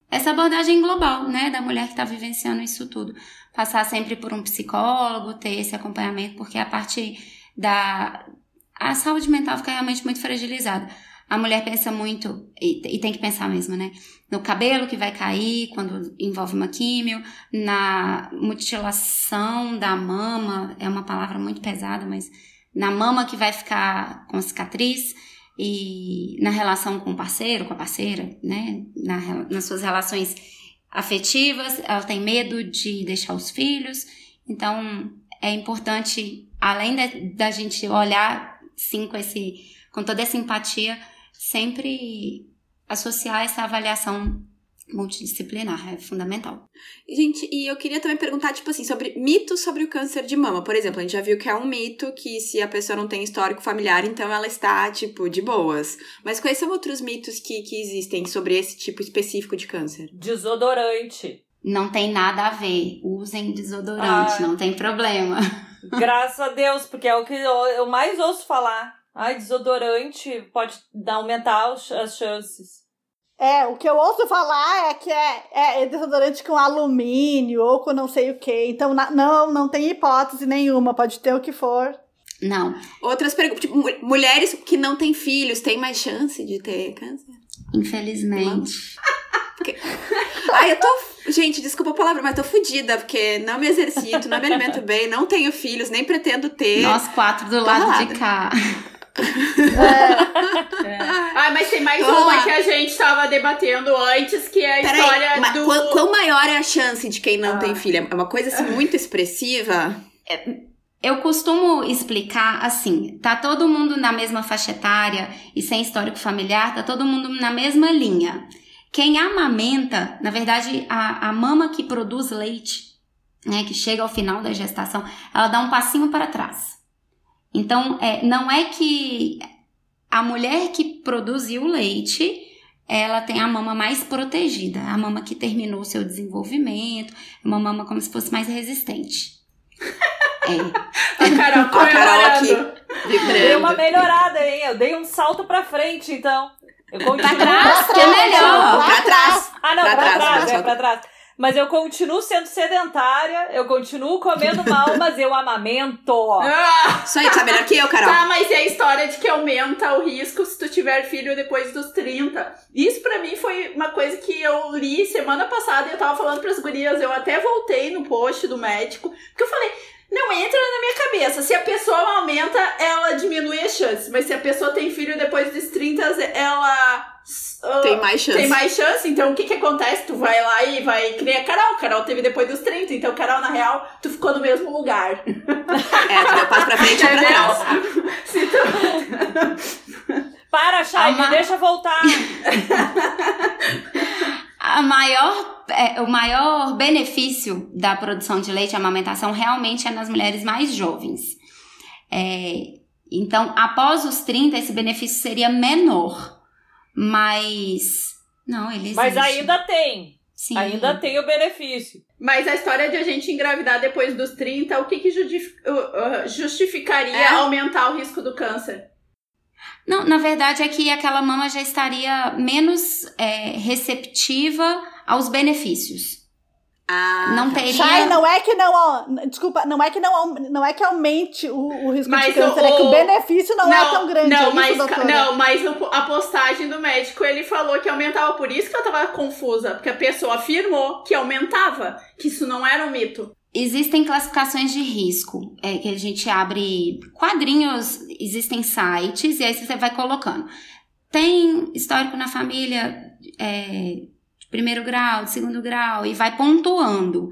Essa abordagem global, né, da mulher que está vivenciando isso tudo. Passar sempre por um psicólogo, ter esse acompanhamento, porque a parte da. A saúde mental fica realmente muito fragilizada. A mulher pensa muito, e, e, tem que pensar mesmo, né? No cabelo que vai cair quando envolve uma químio, na mutilação da mama, é uma palavra muito pesada, mas na mama que vai ficar com cicatriz e na relação com o parceiro, com a parceira, né? Na, nas suas relações afetivas, ela tem medo de deixar os filhos. Então, é importante, além da, da gente olhar, sim, com, esse, com toda essa empatia, sempre associar essa avaliação multidisciplinar, é fundamental. Gente, e eu queria também perguntar, tipo assim, sobre mitos sobre o câncer de mama. Por exemplo, a gente já viu que é um mito que se a pessoa não tem histórico familiar, então ela está, tipo, de boas. Mas quais são outros mitos que, que existem sobre esse tipo específico de câncer? Desodorante. Não tem nada a ver. Usem desodorante, ah, não tem problema. Graças a Deus, porque é o que eu, mais ouço falar. Ai, desodorante pode dar, aumentar as chances. É, o que eu ouço falar é que é, é, é desodorante com alumínio ou com não sei o que. Então, na, não, não tem hipótese nenhuma, pode ter o que for. Não. Outras perguntas. Tipo, mulheres que não têm filhos têm mais chance de ter câncer? Infelizmente. Ai, eu tô. Gente, desculpa a palavra, mas tô fodida, porque não me exercito, não me alimento bem, não tenho filhos, nem pretendo ter. Nós quatro do lado ralada. de cá. É. É. Ah, mas tem mais Vamos uma lá. que a gente tava debatendo antes, que é a Pera história aí, do. Quão, quão, maior é a chance de quem não ah. tem filha? É uma coisa assim muito expressiva. É, eu costumo explicar assim: tá todo mundo na mesma faixa etária e sem histórico familiar, tá todo mundo na mesma linha. Quem amamenta, na verdade, a, a mama que produz leite, né, que chega ao final da gestação, ela dá um passinho para trás. Então, é, não é que a mulher que produziu o leite ela tem a mama mais protegida, a mama que terminou o seu desenvolvimento, uma mama como se fosse mais resistente. É. A Carol, a Carol aqui. Dei uma melhorada, hein? Eu dei um salto pra frente, então. Eu continuo... Pra trás, que é melhor. Pra trás. Ah, não, pra, pra, trás, trás, pra é, pra trás. Mas eu continuo sendo sedentária, eu continuo comendo mal, mas eu amamento. Ah, Isso aí, tá melhor que eu, Carol. tá, mas e a história de que aumenta o risco se tu tiver filho depois dos 30? Isso pra mim foi uma coisa que eu li semana passada e eu tava falando pras gurias. Eu até voltei no post do médico, porque eu falei. Não entra na minha cabeça. Se a pessoa aumenta, ela diminui as chances. Mas se a pessoa tem filho depois dos 30, ela. uh, Tem mais chance. Tem mais chance, então o que que acontece? Tu vai lá e vai. A Carol. Carol teve depois dos 30, então Carol, na real, tu ficou no mesmo lugar. É, tu deu passo pra frente e pra Entendeu? trás. Se tu... Para, Chay, Ama- deixa voltar. A maior, é, o maior benefício da produção de leite e amamentação realmente é nas mulheres mais jovens. É, então, após os 30, esse benefício seria menor. Mas. Não, ele existe. Mas ainda tem. Sim. Ainda tem o benefício. Mas a história de a gente engravidar depois dos 30, o que, que justificaria É. aumentar o risco do câncer? Não, na verdade é que aquela mama já estaria menos é, receptiva aos benefícios. Ah, não tá. teria. Chay, não é que não, ó, desculpa, não é que não, não é que aumente o, o risco Mas de câncer, o- é que o benefício não, é tão grande. é Não, isso, mas, não, mas a postagem do médico ele falou que aumentava. Por isso que eu tava confusa. Porque a pessoa afirmou que aumentava, que isso não era um mito. Existem classificações de risco, é, que a gente abre quadrinhos, existem sites, e aí você vai colocando. Tem histórico na família é, de primeiro grau, de segundo grau, e vai pontuando.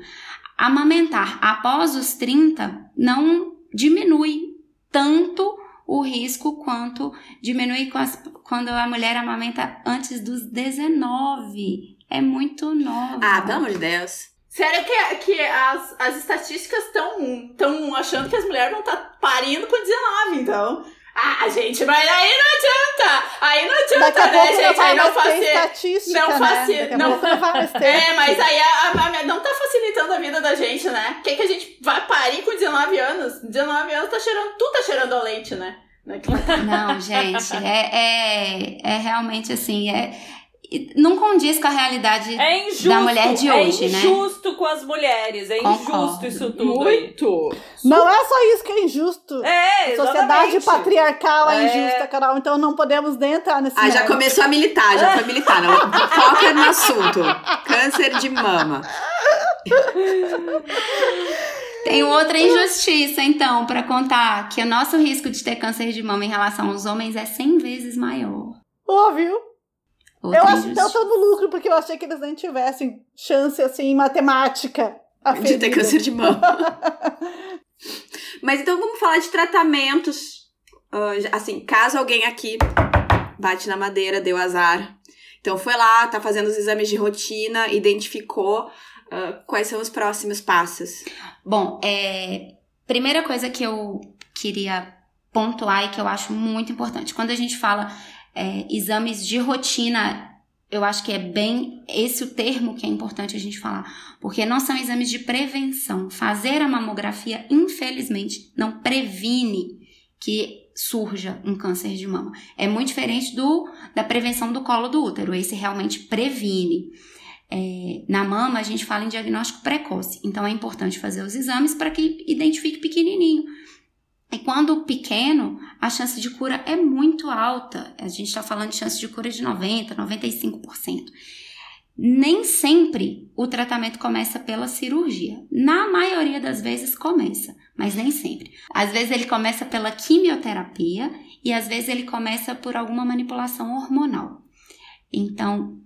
Amamentar após os 30 não diminui tanto o risco quanto diminui quando a mulher amamenta antes dos 19. É muito nova. Ah, pelo amor de Deus. Sério que, que as, as estatísticas estão tão achando que as mulheres vão estar parindo com 19, então. Ah, gente, mas aí não adianta! Aí não Daqui adianta, a né, pouco gente? Aí não estatística, não né? faci- Daqui a não- não vai mais ter. É, mas aí a, a- a- não tá facilitando a vida da gente, né? Quer que a gente vai parir com 19 anos? 19 anos tá cheirando, tu tá cheirando a leite, né? Não, gente, é, é, é realmente assim, é, não condiz com a realidade É injusto. da mulher de hoje, é né? injusto com as mulheres. É Concordo. injusto isso tudo aí. Muito! Não é só isso que é injusto. É, A sociedade patriarcal é, É. injusta, Carol, então não podemos nem entrar nesse Ah, já mérito. começou a militar, já foi militar. Não. Foca no assunto. Câncer de mama. Tem outra injustiça, então, para contar que o nosso risco de ter câncer de mama em relação aos homens é 100 vezes maior. Óbvio. Outra Eu acho que tô no lucro, porque eu achei que eles nem tivessem chance, assim, em matemática. De ter aferida. câncer de mama. Mas então vamos falar de tratamentos. Ah, assim, caso alguém aqui bate na madeira, deu azar. Então foi lá, tá fazendo os exames de rotina, identificou ah, quais são os próximos passos. Bom, é, primeira coisa que eu queria pontuar e que eu acho muito importante, quando a gente fala é, exames de rotina, eu acho que é bem esse o termo que é importante a gente falar, porque não são exames de prevenção. Fazer a mamografia, infelizmente, não previne que surja um câncer de mama. É muito diferente do da prevenção do colo do útero. Esse realmente previne. É, na mama, a gente fala em diagnóstico precoce. Então, é importante fazer os exames para que identifique pequenininho. E quando pequeno, a chance de cura é muito alta. A gente está falando de chance de cura de 90%, 95%. Nem sempre o tratamento começa pela cirurgia. Na maioria das vezes começa, mas nem sempre. Às vezes ele começa pela quimioterapia e às vezes ele começa por alguma manipulação hormonal. Então,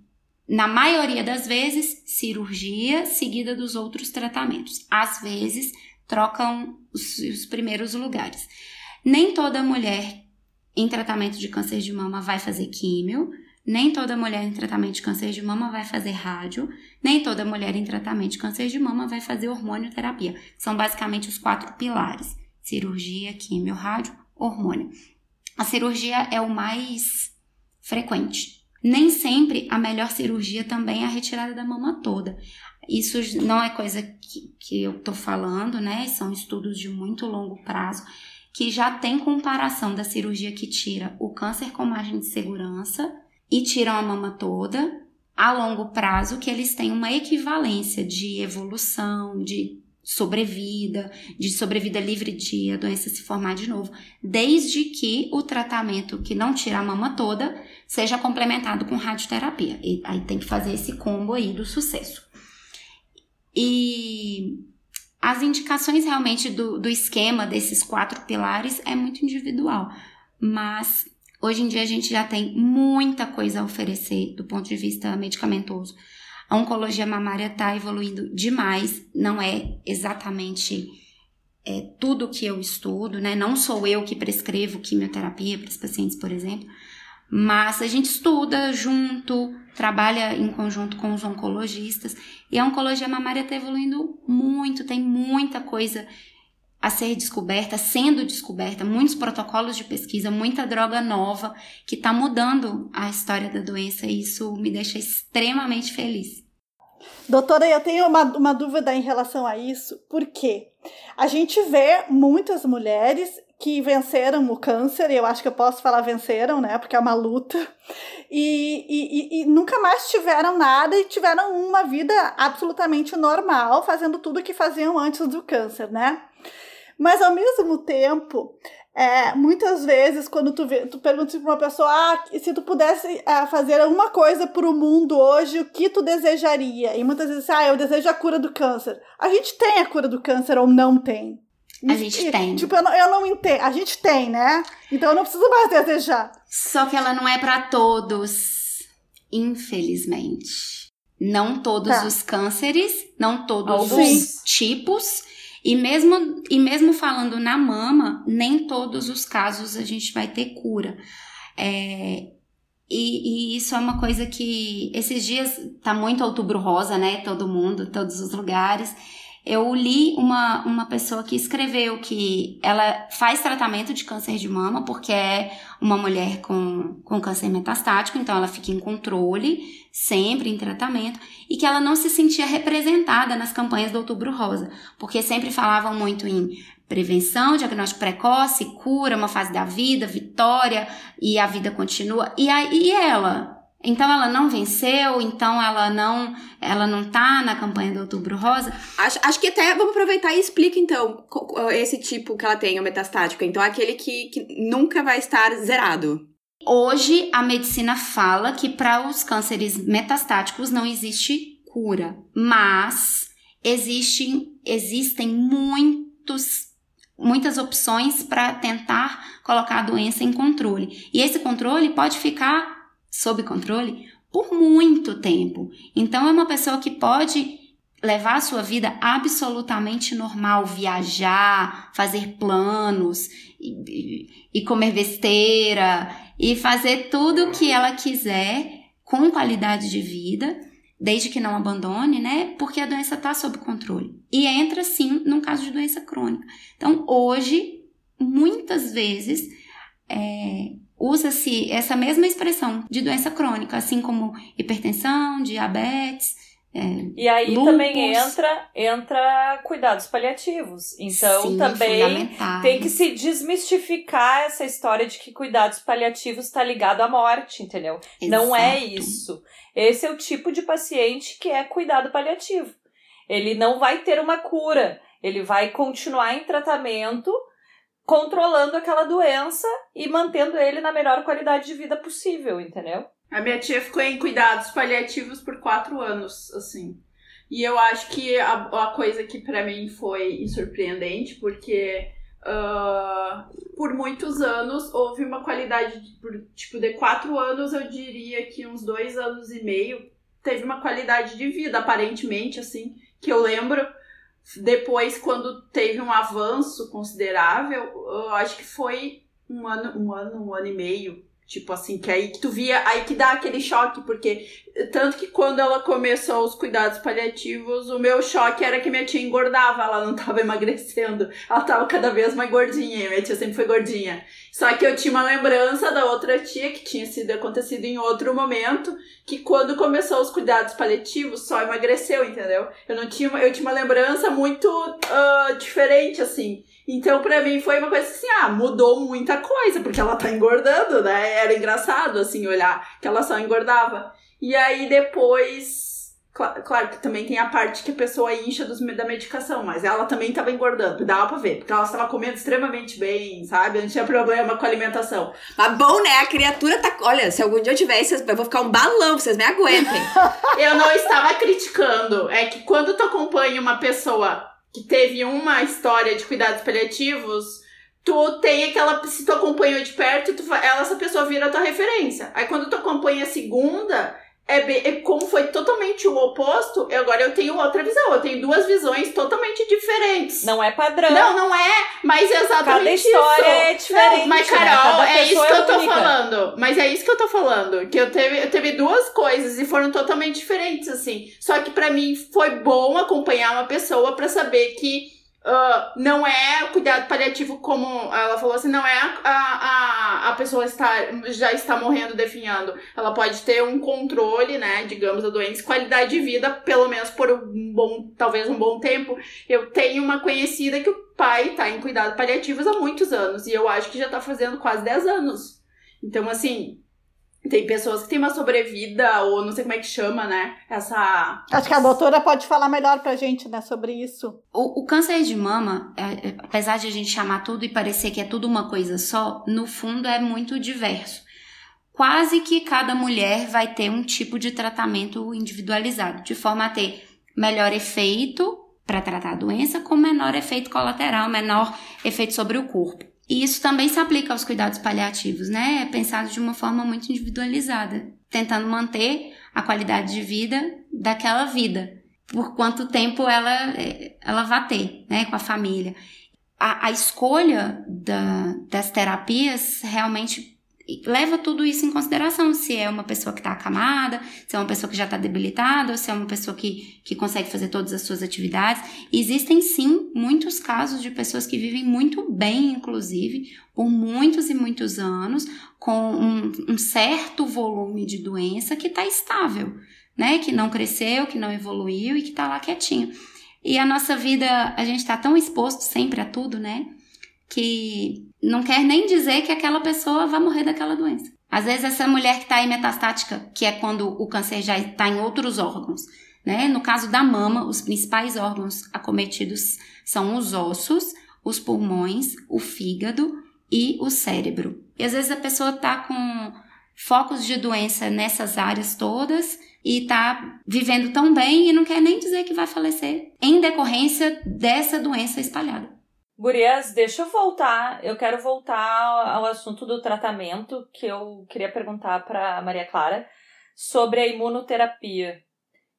na maioria das vezes, cirurgia seguida dos outros tratamentos. Às vezes, trocam os, os primeiros lugares. Nem toda mulher em tratamento de câncer de mama vai fazer químio, nem toda mulher em tratamento de câncer de mama vai fazer rádio, nem toda mulher em tratamento de câncer de mama vai fazer hormonioterapia. São basicamente os quatro pilares: cirurgia, químio, rádio, hormônio. A cirurgia é o mais frequente. Nem sempre a melhor cirurgia também é a retirada da mama toda. Isso não é coisa que, que eu tô falando, né? São estudos de muito longo prazo que já tem comparação da cirurgia que tira o câncer com margem de segurança e tiram a mama toda, a longo prazo, que eles têm uma equivalência de evolução, de sobrevida, de sobrevida livre de a doença se formar de novo, desde que o tratamento que não tira a mama toda seja complementado com radioterapia. E aí tem que fazer esse combo aí do sucesso. E as indicações realmente do, do esquema desses quatro pilares é muito individual, mas hoje em dia a gente já tem muita coisa a oferecer do ponto de vista medicamentoso. A oncologia mamária está evoluindo demais, não é exatamente é, tudo que eu estudo, né? Não sou eu que prescrevo quimioterapia para os pacientes, por exemplo, mas a gente estuda junto, trabalha em conjunto com os oncologistas e a oncologia mamária está evoluindo muito, tem muita coisa a ser descoberta, sendo descoberta, muitos protocolos de pesquisa, muita droga nova que está mudando a história da doença e isso me deixa extremamente feliz. Doutora, eu tenho uma, uma dúvida em relação a isso, porque a gente vê muitas mulheres que venceram o câncer, e eu acho que eu posso falar venceram, né? Porque é uma luta, e, e, e, nunca mais tiveram nada e tiveram uma vida absolutamente normal, fazendo tudo o que faziam antes do câncer, né? Mas ao mesmo tempo, é, muitas vezes, quando tu, vê, tu pergunta para uma pessoa, ah, se tu pudesse é, fazer alguma coisa para o mundo hoje, o que tu desejaria? E muitas vezes, ah, eu desejo a cura do câncer. A gente tem a cura do câncer ou não tem? A gente tem. Tipo, eu não, eu não entendo. A gente tem, né? Então eu não preciso mais desejar. Só que ela não é para todos, infelizmente. Não todos tá. os cânceres, não todos Alguns. os tipos. E mesmo, e mesmo falando na mama, nem todos os casos a gente vai ter cura. É, e, e, isso é uma coisa que esses dias tá muito outubro rosa, né? Todo mundo, todos os lugares eu li uma, uma pessoa que escreveu que ela faz tratamento de câncer de mama porque é uma mulher com, com câncer metastático, então ela fica em controle, sempre em tratamento, e que ela não se sentia representada nas campanhas do Outubro Rosa, porque sempre falavam muito em prevenção, diagnóstico precoce, cura, uma fase da vida, vitória, e a vida continua. E aí ela, então ela não venceu, então ela não ela não tá na campanha do Outubro Rosa. Acho, acho que até vamos aproveitar e explica então esse tipo que ela tem, o metastático. Então aquele que, que nunca vai estar zerado. Hoje a medicina fala que para os cânceres metastáticos não existe cura, mas existem existem muitos muitas opções para tentar colocar a doença em controle. E esse controle pode ficar sob controle por muito tempo. Então é uma pessoa que pode levar a sua vida absolutamente normal, viajar, fazer planos e, e comer besteira e fazer tudo o que ela quiser com qualidade de vida, desde que não abandone, né? Porque a doença está sob controle. E entra sim num caso de doença crônica. Então, hoje, muitas vezes, é, usa-se essa mesma expressão de doença crônica, assim como hipertensão, diabetes. É, e aí lupus. também entra entra cuidados paliativos. Então Sim, também tem que se desmistificar essa história de que cuidados paliativos está ligado à morte, entendeu? Exato. Não é isso. Esse é o tipo de paciente que é cuidado paliativo. Ele não vai ter uma cura, ele vai continuar em tratamento controlando aquela doença e mantendo ele na melhor qualidade de vida possível, entendeu? A minha tia ficou em cuidados paliativos por quatro anos, assim. E eu acho que a, a coisa que para mim foi surpreendente, porque uh, por muitos anos houve uma qualidade, de, por, tipo, de quatro anos eu diria que uns dois anos e meio teve uma qualidade de vida, aparentemente, assim, que eu lembro depois, quando teve um avanço considerável, eu acho que foi um ano, um ano, um ano e meio Tipo assim, que aí que tu via, aí que dá aquele choque, porque tanto que quando ela começou os cuidados paliativos, o meu choque era que minha tia engordava, ela não tava emagrecendo, ela tava cada vez mais gordinha, minha tia sempre foi gordinha. Só que eu tinha uma lembrança da outra tia que tinha sido acontecido em outro momento, que quando começou os cuidados paliativos só emagreceu, entendeu? Eu não tinha, eu tinha uma lembrança muito uh, diferente assim. Então, pra mim, foi uma coisa assim, ah, mudou muita coisa, porque ela tá engordando, né? Era engraçado, assim, olhar que ela só engordava. E aí, depois Claro, claro, que também tem a parte que a pessoa incha dos, da medicação, mas ela também estava engordando, dava pra ver, porque ela estava comendo extremamente bem, sabe? Não tinha problema com a alimentação. Mas bom, né? A criatura tá. Olha, se algum dia eu tivesse, eu vou ficar um balão, vocês me aguentem. eu não estava criticando. É que quando tu acompanha uma pessoa que teve uma história de cuidados paliativos, tu tem aquela. Se tu acompanhou de perto, tu, ela, essa pessoa vira tua referência. Aí quando tu acompanha a segunda é, bem, é como foi totalmente o oposto, eu, agora eu tenho outra visão. Eu tenho duas visões totalmente diferentes. Não é padrão. Não, não é, mas é exatamente Cada história isso. é diferente. Não, mas, né? Carol, né? é isso que é eu tô única. falando. Mas é isso que eu tô falando. Que eu teve, eu teve duas coisas e foram totalmente diferentes, assim. Só que para mim foi bom acompanhar uma pessoa para saber que Uh, não é cuidado paliativo como ela falou assim, não é a, a, a pessoa está, já está morrendo, definhando. Ela pode ter um controle, né, digamos, da doença, qualidade de vida, pelo menos por um bom, talvez um bom tempo. Eu tenho uma conhecida que o pai está em cuidado paliativos há muitos anos, e eu acho que já está fazendo quase 10 anos. Então, assim, tem pessoas que têm uma sobrevida, ou não sei como é que chama, né? Essa. Acho que a doutora pode falar melhor pra gente, né, sobre isso. O, o câncer de mama, é, é, apesar de a gente chamar tudo e parecer que é tudo uma coisa só, no fundo é muito diverso. Quase que cada mulher vai ter um tipo de tratamento individualizado, de forma a ter melhor efeito para tratar a doença, com menor efeito colateral, menor efeito sobre o corpo. E isso também se aplica aos cuidados paliativos, né? É pensado de uma forma muito individualizada, tentando manter a qualidade de vida daquela vida, por quanto tempo ela, ela vai ter, né, com a família. A, a escolha da, das terapias realmente leva tudo isso em consideração. Se é uma pessoa que está acamada, se é uma pessoa que já está debilitada, ou se é uma pessoa que, que consegue fazer todas as suas atividades. Existem sim muitos casos de pessoas que vivem muito bem, inclusive, por muitos e muitos anos, com um, um certo volume de doença que está estável, né? Que não cresceu, que não evoluiu e que está lá quietinho. E a nossa vida, a gente está tão exposto sempre a tudo, né? que não quer nem dizer que aquela pessoa vai morrer daquela doença. Às vezes essa mulher que está aí metastática, que é quando o câncer já está em outros órgãos, né? No caso da mama, os principais órgãos acometidos são os ossos, os pulmões, o fígado e o cérebro. E às vezes a pessoa está com focos de doença nessas áreas todas e está vivendo tão bem e não quer nem dizer que vai falecer em decorrência dessa doença espalhada. Gurias, deixa eu voltar. Eu quero voltar ao assunto do tratamento que eu queria perguntar para Maria Clara sobre a imunoterapia,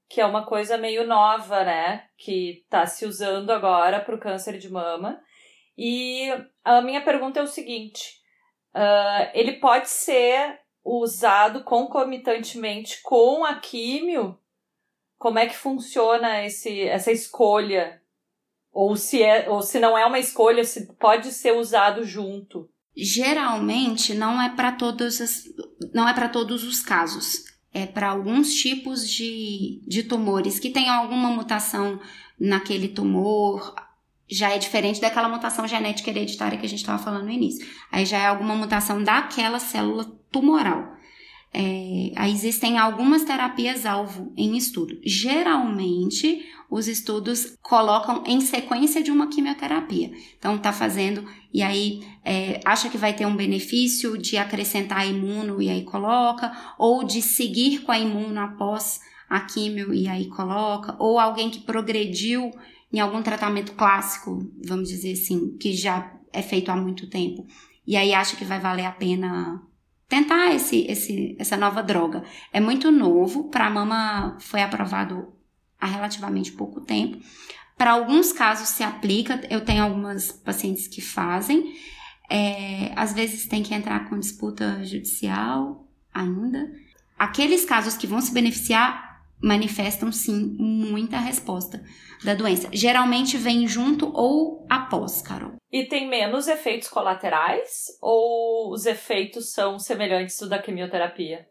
que é uma coisa meio nova, né? Que está se usando agora para o câncer de mama. E a minha pergunta é o seguinte: uh, ele pode ser usado concomitantemente com a químio? Como é que funciona esse, essa escolha ou se, é, ou se não é uma escolha, se pode ser usado junto? Geralmente não é para todos as, não é para todos os casos. É para alguns tipos de, de tumores que tem alguma mutação naquele tumor, já é diferente daquela mutação genética hereditária que a gente estava falando no início. Aí já é alguma mutação daquela célula tumoral. É, aí existem algumas terapias-alvo em estudo. Geralmente, os estudos colocam em sequência de uma quimioterapia. Então, tá fazendo e aí é, acha que vai ter um benefício de acrescentar imuno e aí coloca, ou de seguir com a imuno após a quimio e aí coloca, ou alguém que progrediu em algum tratamento clássico, vamos dizer assim, que já é feito há muito tempo, e aí acha que vai valer a pena tentar esse, esse, essa nova droga. É muito novo, para a mama foi aprovado há relativamente pouco tempo. Para alguns casos se aplica, eu tenho algumas pacientes que fazem, é, às vezes tem que entrar com disputa judicial ainda. Aqueles casos que vão se beneficiar manifestam sim muita resposta da doença. Geralmente vem junto ou após, Carol. E tem menos efeitos colaterais ou os efeitos são semelhantes ao da quimioterapia?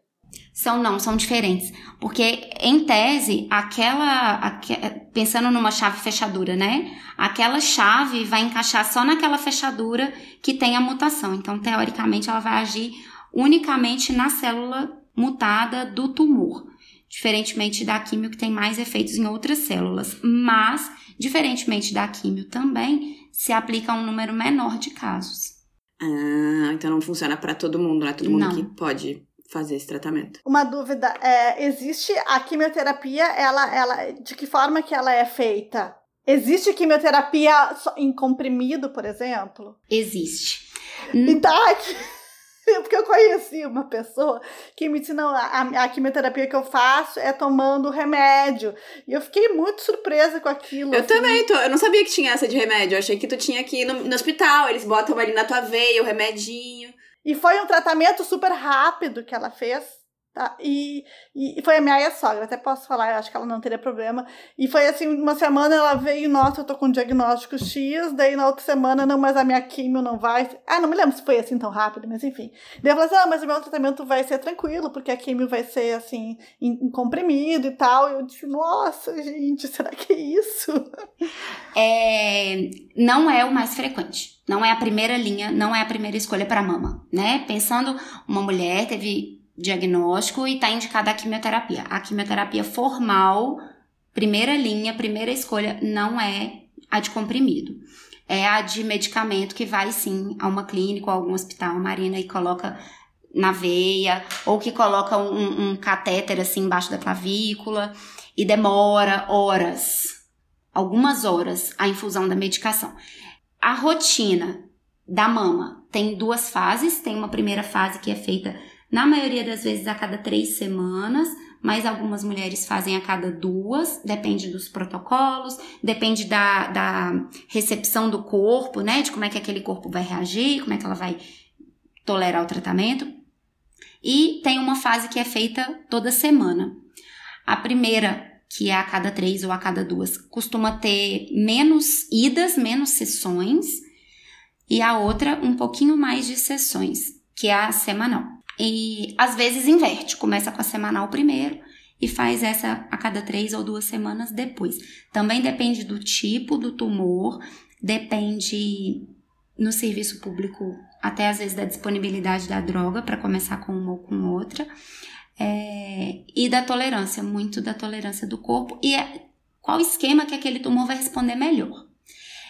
São não, são diferentes. Porque, em tese, aquela, aque, Pensando numa chave fechadura, né? Aquela chave vai encaixar só naquela fechadura que tem a mutação. Então, teoricamente, ela vai agir unicamente na célula mutada do tumor. Diferentemente da químio, que tem mais efeitos em outras células. Mas, diferentemente da químio também, se aplica a um número menor de casos. Ah, então não funciona para todo mundo, não é todo mundo não. que pode fazer esse tratamento. Uma dúvida, é, existe a quimioterapia, ela, ela, de que forma que ela é feita? Existe quimioterapia em comprimido, por exemplo? Existe. Então, porque eu conheci uma pessoa que me disse, não, a, a quimioterapia que eu faço é tomando remédio. E eu fiquei muito surpresa com aquilo. Eu assim. também, tô, eu não sabia que tinha essa de remédio. Eu achei que tu tinha que ir no, no hospital, eles botam ali na tua veia o remedinho. E foi um tratamento super rápido que ela fez. Tá? E, e foi a minha ex-sogra, até posso falar, acho que ela não teria problema. E foi assim, uma semana ela veio, nossa, eu tô com diagnóstico X, daí na outra semana, não, mas a minha químio não vai. Ah, não me lembro se foi assim tão rápido, mas enfim. Daí eu falei assim, ah, mas o meu tratamento vai ser tranquilo, porque a químio vai ser assim, em, em comprimido e tal. E eu disse, nossa, gente, será que é isso? É, não é o mais frequente. Não é a primeira linha, não é a primeira escolha para mama, né? Pensando, uma mulher teve diagnóstico e está indicada a quimioterapia. A quimioterapia formal, primeira linha, primeira escolha, não é a de comprimido. É a de medicamento que vai sim a uma clínica ou algum hospital, Marina, e coloca na veia, ou que coloca um, um catéter assim embaixo da clavícula e demora horas, algumas horas, a infusão da medicação. A rotina da mama tem duas fases, tem uma primeira fase que é feita na maioria das vezes a cada três semanas, mas algumas mulheres fazem a cada duas, depende dos protocolos, depende da, da recepção do corpo, né? De como é que aquele corpo vai reagir, como é que ela vai tolerar o tratamento. E tem uma fase que é feita toda semana. A primeira, que é a cada três ou a cada duas, costuma ter menos idas, menos sessões, e a outra um pouquinho mais de sessões, que é a semanal. E às vezes inverte, começa com a semanal primeiro e faz essa a cada três ou duas semanas depois. Também depende do tipo do tumor, depende no serviço público, até às vezes da disponibilidade da droga para começar com uma ou com outra, é, e da tolerância, muito da tolerância do corpo e é, qual esquema que aquele tumor vai responder melhor.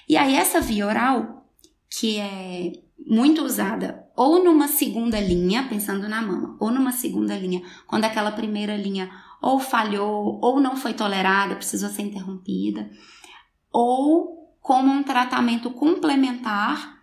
E aí, essa via oral, que é muito usada ou numa segunda linha, pensando na mama, ou numa segunda linha, quando aquela primeira linha ou falhou, ou não foi tolerada, precisou ser interrompida, ou como um tratamento complementar,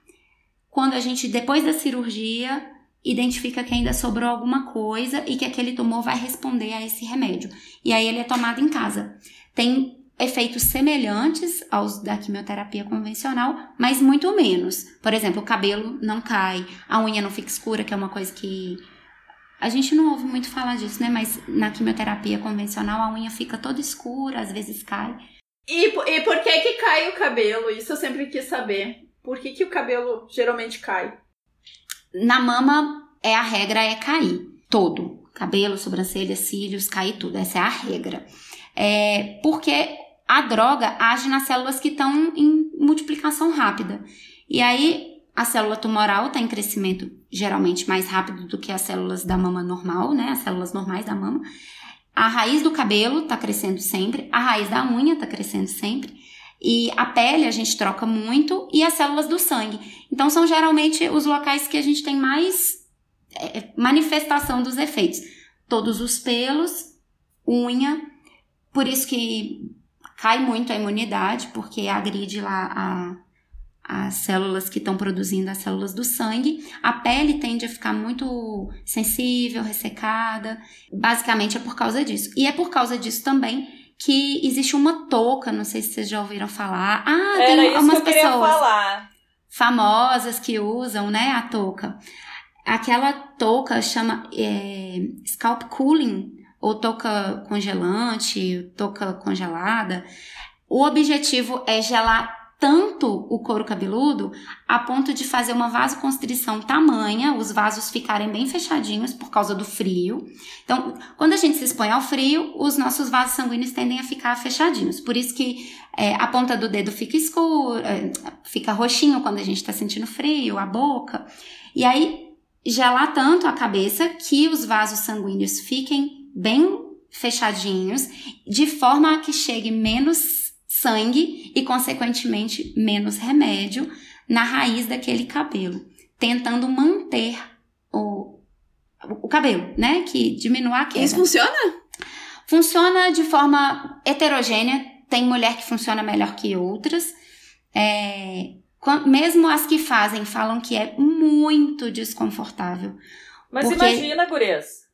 quando a gente, depois da cirurgia, identifica que ainda sobrou alguma coisa e que aquele tumor vai responder a esse remédio. E aí ele é tomado em casa. Tem efeitos semelhantes aos da quimioterapia convencional, mas muito menos. Por exemplo, o cabelo não cai, a unha não fica escura, que é uma coisa que a gente não ouve muito falar disso, né? Mas na quimioterapia convencional a unha fica toda escura, às vezes cai. E, e por que que cai o cabelo? Isso eu sempre quis saber. Por que que o cabelo geralmente cai? Na mama, é a regra é cair todo. Cabelo, sobrancelha, cílios, cair tudo. Essa é a regra. É porque a droga age nas células que estão em multiplicação rápida. E aí a célula tumoral está em crescimento geralmente mais rápido do que as células da mama normal, né? As células normais da mama. A raiz do cabelo está crescendo sempre, a raiz da unha está crescendo sempre. E a pele a gente troca muito e as células do sangue. Então são geralmente os locais que a gente tem mais é, manifestação dos efeitos. Todos os pelos, unha. Por isso que cai muito a imunidade, porque agride lá a, as células que estão produzindo as células do sangue. A pele tende a ficar muito sensível, ressecada. Basicamente é por causa disso. E é por causa disso também que existe uma touca, não sei se vocês já ouviram falar. Ah, Era tem umas pessoas falar. famosas que usam, né, a touca. Aquela touca chama é, scalp cooling, ou touca congelante, touca congelada. O objetivo é gelar tanto o couro cabeludo a ponto de fazer uma vasoconstrição tamanha, os vasos ficarem bem fechadinhos por causa do frio. Então, quando a gente se expõe ao frio, os nossos vasos sanguíneos tendem a ficar fechadinhos. Por isso que é, a ponta do dedo fica escura, é, fica roxinho quando a gente está sentindo frio, a boca. E aí, gelar tanto a cabeça que os vasos sanguíneos fiquem bem fechadinhos, de forma a que chegue menos sangue e, consequentemente, menos remédio na raiz daquele cabelo, tentando manter o, o cabelo, né? Que diminua a queda. Isso funciona? Funciona de forma heterogênea. Tem mulher que funciona melhor que outras. É, mesmo as que fazem falam que é muito desconfortável. Mas porque... imagina, Gurias,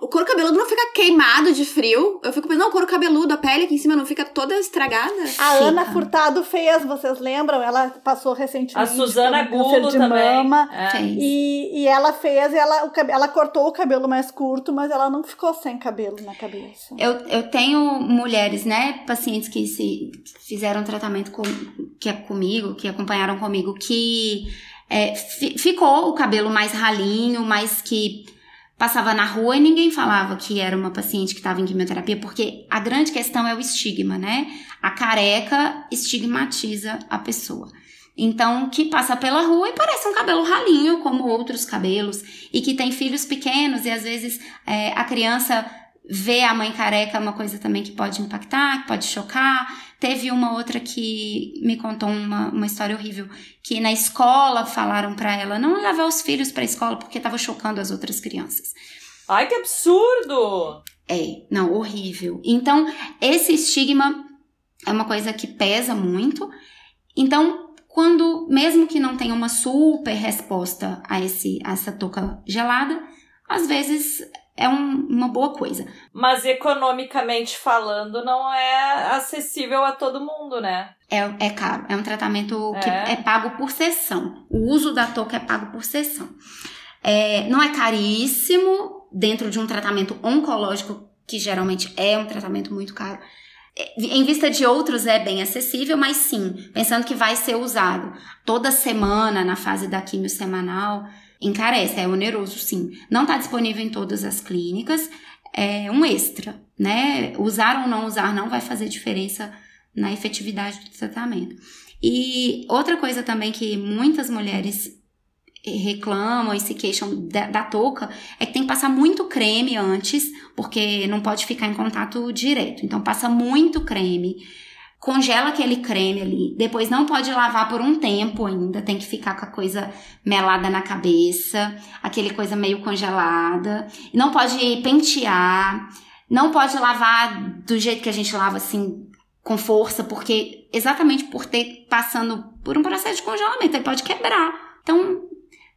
o couro cabeludo não fica queimado de frio. Eu fico pensando, não, o couro cabeludo, a pele aqui em cima não fica toda estragada. A fica. Ana Furtado fez, vocês lembram? Ela passou recentemente. A Suzana Gulo de também. mama. É. E, e ela fez, ela, ela cortou o cabelo mais curto, mas ela não ficou sem cabelo na cabeça. Eu, eu tenho mulheres, né, pacientes que se fizeram tratamento com, que é comigo, que acompanharam comigo, que é, ficou o cabelo mais ralinho, mas que passava na rua e ninguém falava que era uma paciente que estava em quimioterapia, porque a grande questão é o estigma, né? A careca estigmatiza a pessoa. Então, que passa pela rua e parece um cabelo ralinho, como outros cabelos, e que tem filhos pequenos, e às vezes é, a criança vê a mãe careca, é uma coisa também que pode impactar, que pode chocar. Teve uma outra que me contou uma, uma história horrível, que na escola falaram para ela não levar os filhos para a escola porque estava chocando as outras crianças. Ai, que absurdo! É, não, horrível. Então, esse estigma é uma coisa que pesa muito. Então, quando, mesmo que não tenha uma super resposta a, esse, a essa touca gelada, às vezes é um, uma boa coisa. Mas economicamente falando, não é acessível a todo mundo, né? É, é caro. É um tratamento que é, é pago por sessão. O uso da touca é pago por sessão. É, não é caríssimo dentro de um tratamento oncológico, que geralmente é um tratamento muito caro. É, em vista de outros é bem acessível, mas sim, pensando que vai ser usado toda semana na fase da quimio semanal, encarece, é oneroso sim. Não está disponível em todas as clínicas, é um extra, né? Usar ou não usar não vai fazer diferença na efetividade do tratamento. E outra coisa também que muitas mulheres reclamam e se queixam da, da touca é que tem que passar muito creme antes, porque não pode ficar em contato direto. Então passa muito creme congela aquele creme ali. Depois não pode lavar por um tempo ainda, tem que ficar com a coisa melada na cabeça, aquele coisa meio congelada. Não pode pentear, não pode lavar do jeito que a gente lava assim com força, porque exatamente por ter passando por um processo de congelamento, ele pode quebrar. Então,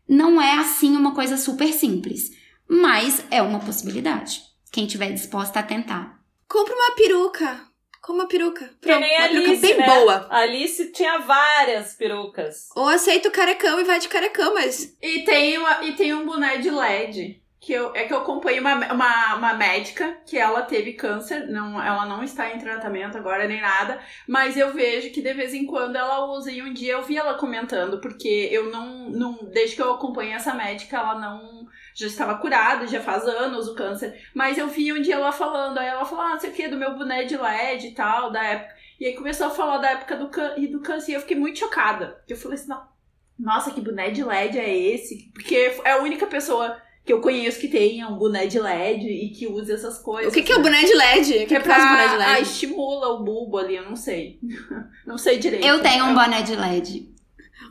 não é assim uma coisa super simples, mas é uma possibilidade. Quem tiver disposta a tentar. Compre uma peruca. Com uma peruca. Pronto, que nem a Alice, bem né? boa. A Alice tinha várias perucas. Ou aceita o carecão e vai de carecão, mas... E tem, uma, e tem um boné de LED. Que eu, é que eu acompanho uma, uma, uma médica que ela teve câncer, não, ela não está em tratamento agora nem nada, mas eu vejo que de vez em quando ela usa. E um dia eu vi ela comentando, porque eu não, não desde que eu acompanho essa médica, ela não já estava curada, já faz anos o câncer. Mas eu vi um dia ela falando, aí ela falou, ah, não sei o que, do meu boné de LED e tal, da época. E aí começou a falar da época do, can e do câncer e eu fiquei muito chocada. Eu falei assim, não, nossa, que boné de LED é esse? Porque é a única pessoa que eu conheço que tenha um boné de LED e que use essas coisas. O que, que é o boné de LED? O que, é pra, faz o boné de LED? Ah, estimula o bulbo ali, eu não sei. não sei direito. Eu tenho um boné de LED.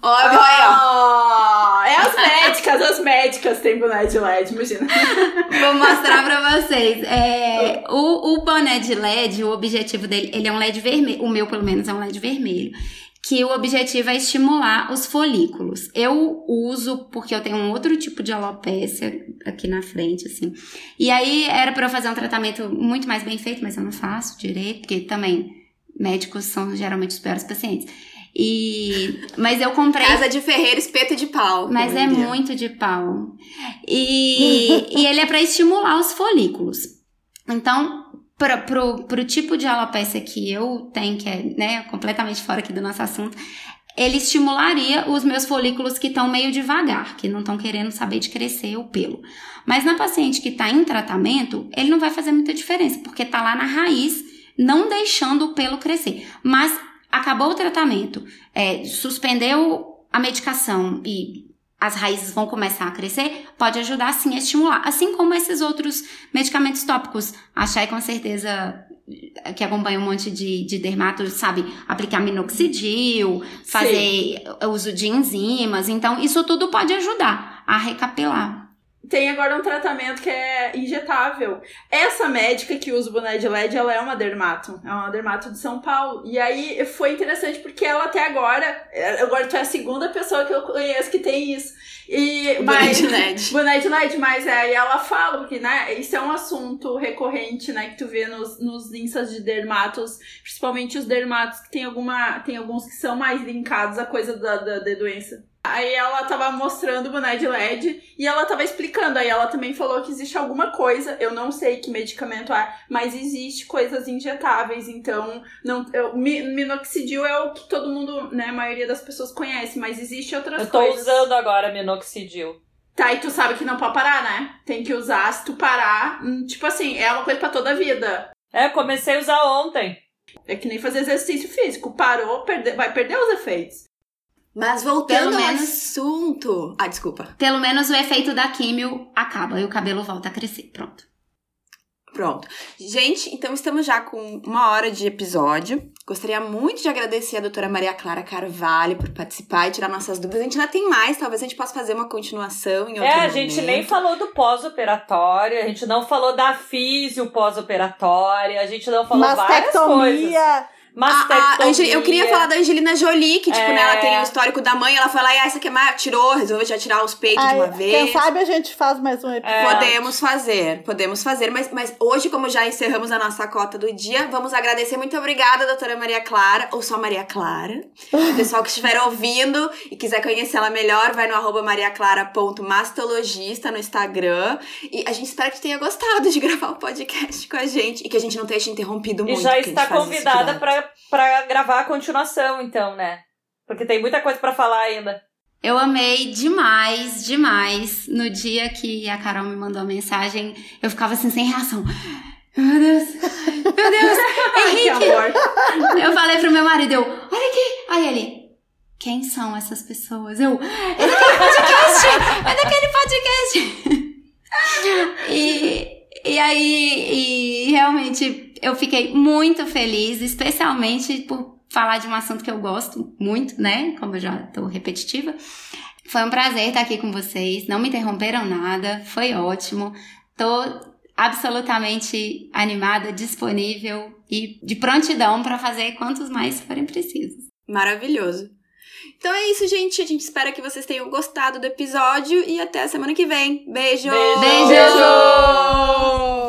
Óbvio, oh, É as médicas, as médicas têm boné de LED, imagina. Vou mostrar pra vocês. É, o, o boné de LED, o objetivo dele, ele é um LED vermelho. O meu, pelo menos, é um LED vermelho. Que o objetivo é estimular os folículos. Eu uso porque eu tenho um outro tipo de alopécia aqui na frente, assim. E aí era para eu fazer um tratamento muito mais bem feito, mas eu não faço direito, porque também médicos são geralmente os piores pacientes. E, mas eu comprei. Casa de ferreiro, espeto de pau. Mas é muito de pau. E, e ele é para estimular os folículos. Então, para pro, pro tipo de alopecia que eu tenho, que é né, completamente fora aqui do nosso assunto, ele estimularia os meus folículos que estão meio devagar, que não estão querendo saber de crescer o pelo. Mas na paciente que está em tratamento, ele não vai fazer muita diferença, porque está lá na raiz, não deixando o pelo crescer. Mas acabou o tratamento, é, suspendeu a medicação e as raízes vão começar a crescer, pode ajudar sim a estimular. Assim como esses outros medicamentos tópicos. A Chay com certeza que acompanha um monte de, de dermatos, sabe, aplicar minoxidil, fazer sim. uso de enzimas. Então, isso tudo pode ajudar a recapelar tem agora um tratamento que é injetável. Essa médica que usa o boné de LED, ela é uma dermato. É uma dermato de São Paulo. E aí foi interessante porque ela até agora. Agora tu é a segunda pessoa que eu conheço que tem isso. E, boné de LED. Boné de LED, mas é, aí ela fala, porque né, isso é um assunto recorrente, né? Que tu vê nos, nos instas de dermatos, principalmente os dermatos que tem alguma. Tem alguns que são mais linkados à coisa da, da, da doença. Aí ela tava mostrando o boné de LED e ela tava explicando. Aí ela também falou que existe alguma coisa, eu não sei que medicamento é, mas existe coisas injetáveis. Então, não, eu, minoxidil é o que todo mundo, né, a maioria das pessoas conhece, mas existe outras eu tô coisas. usando agora minoxidil. Tá, e tu sabe que não pode parar, né? Tem que usar, se tu parar, hum, tipo assim, é uma coisa para toda a vida. É, comecei a usar ontem. É que nem fazer exercício físico. Parou, perde, vai perder os efeitos. Mas voltando ao assunto. Ah, desculpa. Pelo menos o efeito da químio acaba e o cabelo volta a crescer. Pronto. Pronto. Gente, então estamos já com uma hora de episódio. Gostaria muito de agradecer a doutora Maria Clara Carvalho por participar e tirar nossas dúvidas. A gente ainda tem mais, talvez a gente possa fazer uma continuação em outro É, a gente nem falou do pós-operatório, a gente não falou da físio pós-operatória, a gente não falou várias coisas. A, a eu queria falar da Angelina Jolie, que, tipo, é... né, ela tem o histórico da mãe, ela foi lá e, ah, essa aqui é mais... Tirou, resolveu já tirar os peitos Ai, de uma vez. Quem sabe a gente faz mais um episódio. É. Podemos fazer, podemos fazer. Mas, mas hoje, como já encerramos a nossa cota do dia, vamos agradecer. Muito obrigada, doutora Maria Clara, ou só Maria Clara. o pessoal que estiver ouvindo e quiser conhecer ela melhor, vai no arroba mariaclara.mastologista no Instagram. E a gente espera que tenha gostado de gravar o podcast com a gente e que a gente não tenha te interrompido muito. E já está convidada para para gravar a continuação, então, né? Porque tem muita coisa para falar ainda. Eu amei demais, demais. No dia que a Carol me mandou a mensagem, eu ficava assim, sem reação. Meu Deus, meu Deus, Henrique! eu falei pro meu marido, eu, olha aqui. Aí ele, quem são essas pessoas? Eu, é daquele podcast! É daquele podcast! e, e aí, e realmente eu fiquei muito feliz, especialmente por falar de um assunto que eu gosto muito, né? Como eu já tô repetitiva. Foi um prazer estar aqui com vocês. Não me interromperam nada, foi ótimo. Tô absolutamente animada, disponível e de prontidão para fazer quantos mais forem precisos. Maravilhoso. Então é isso, gente. A gente espera que vocês tenham gostado do episódio e até a semana que vem. Beijo! Beijo! Beijo! Beijo!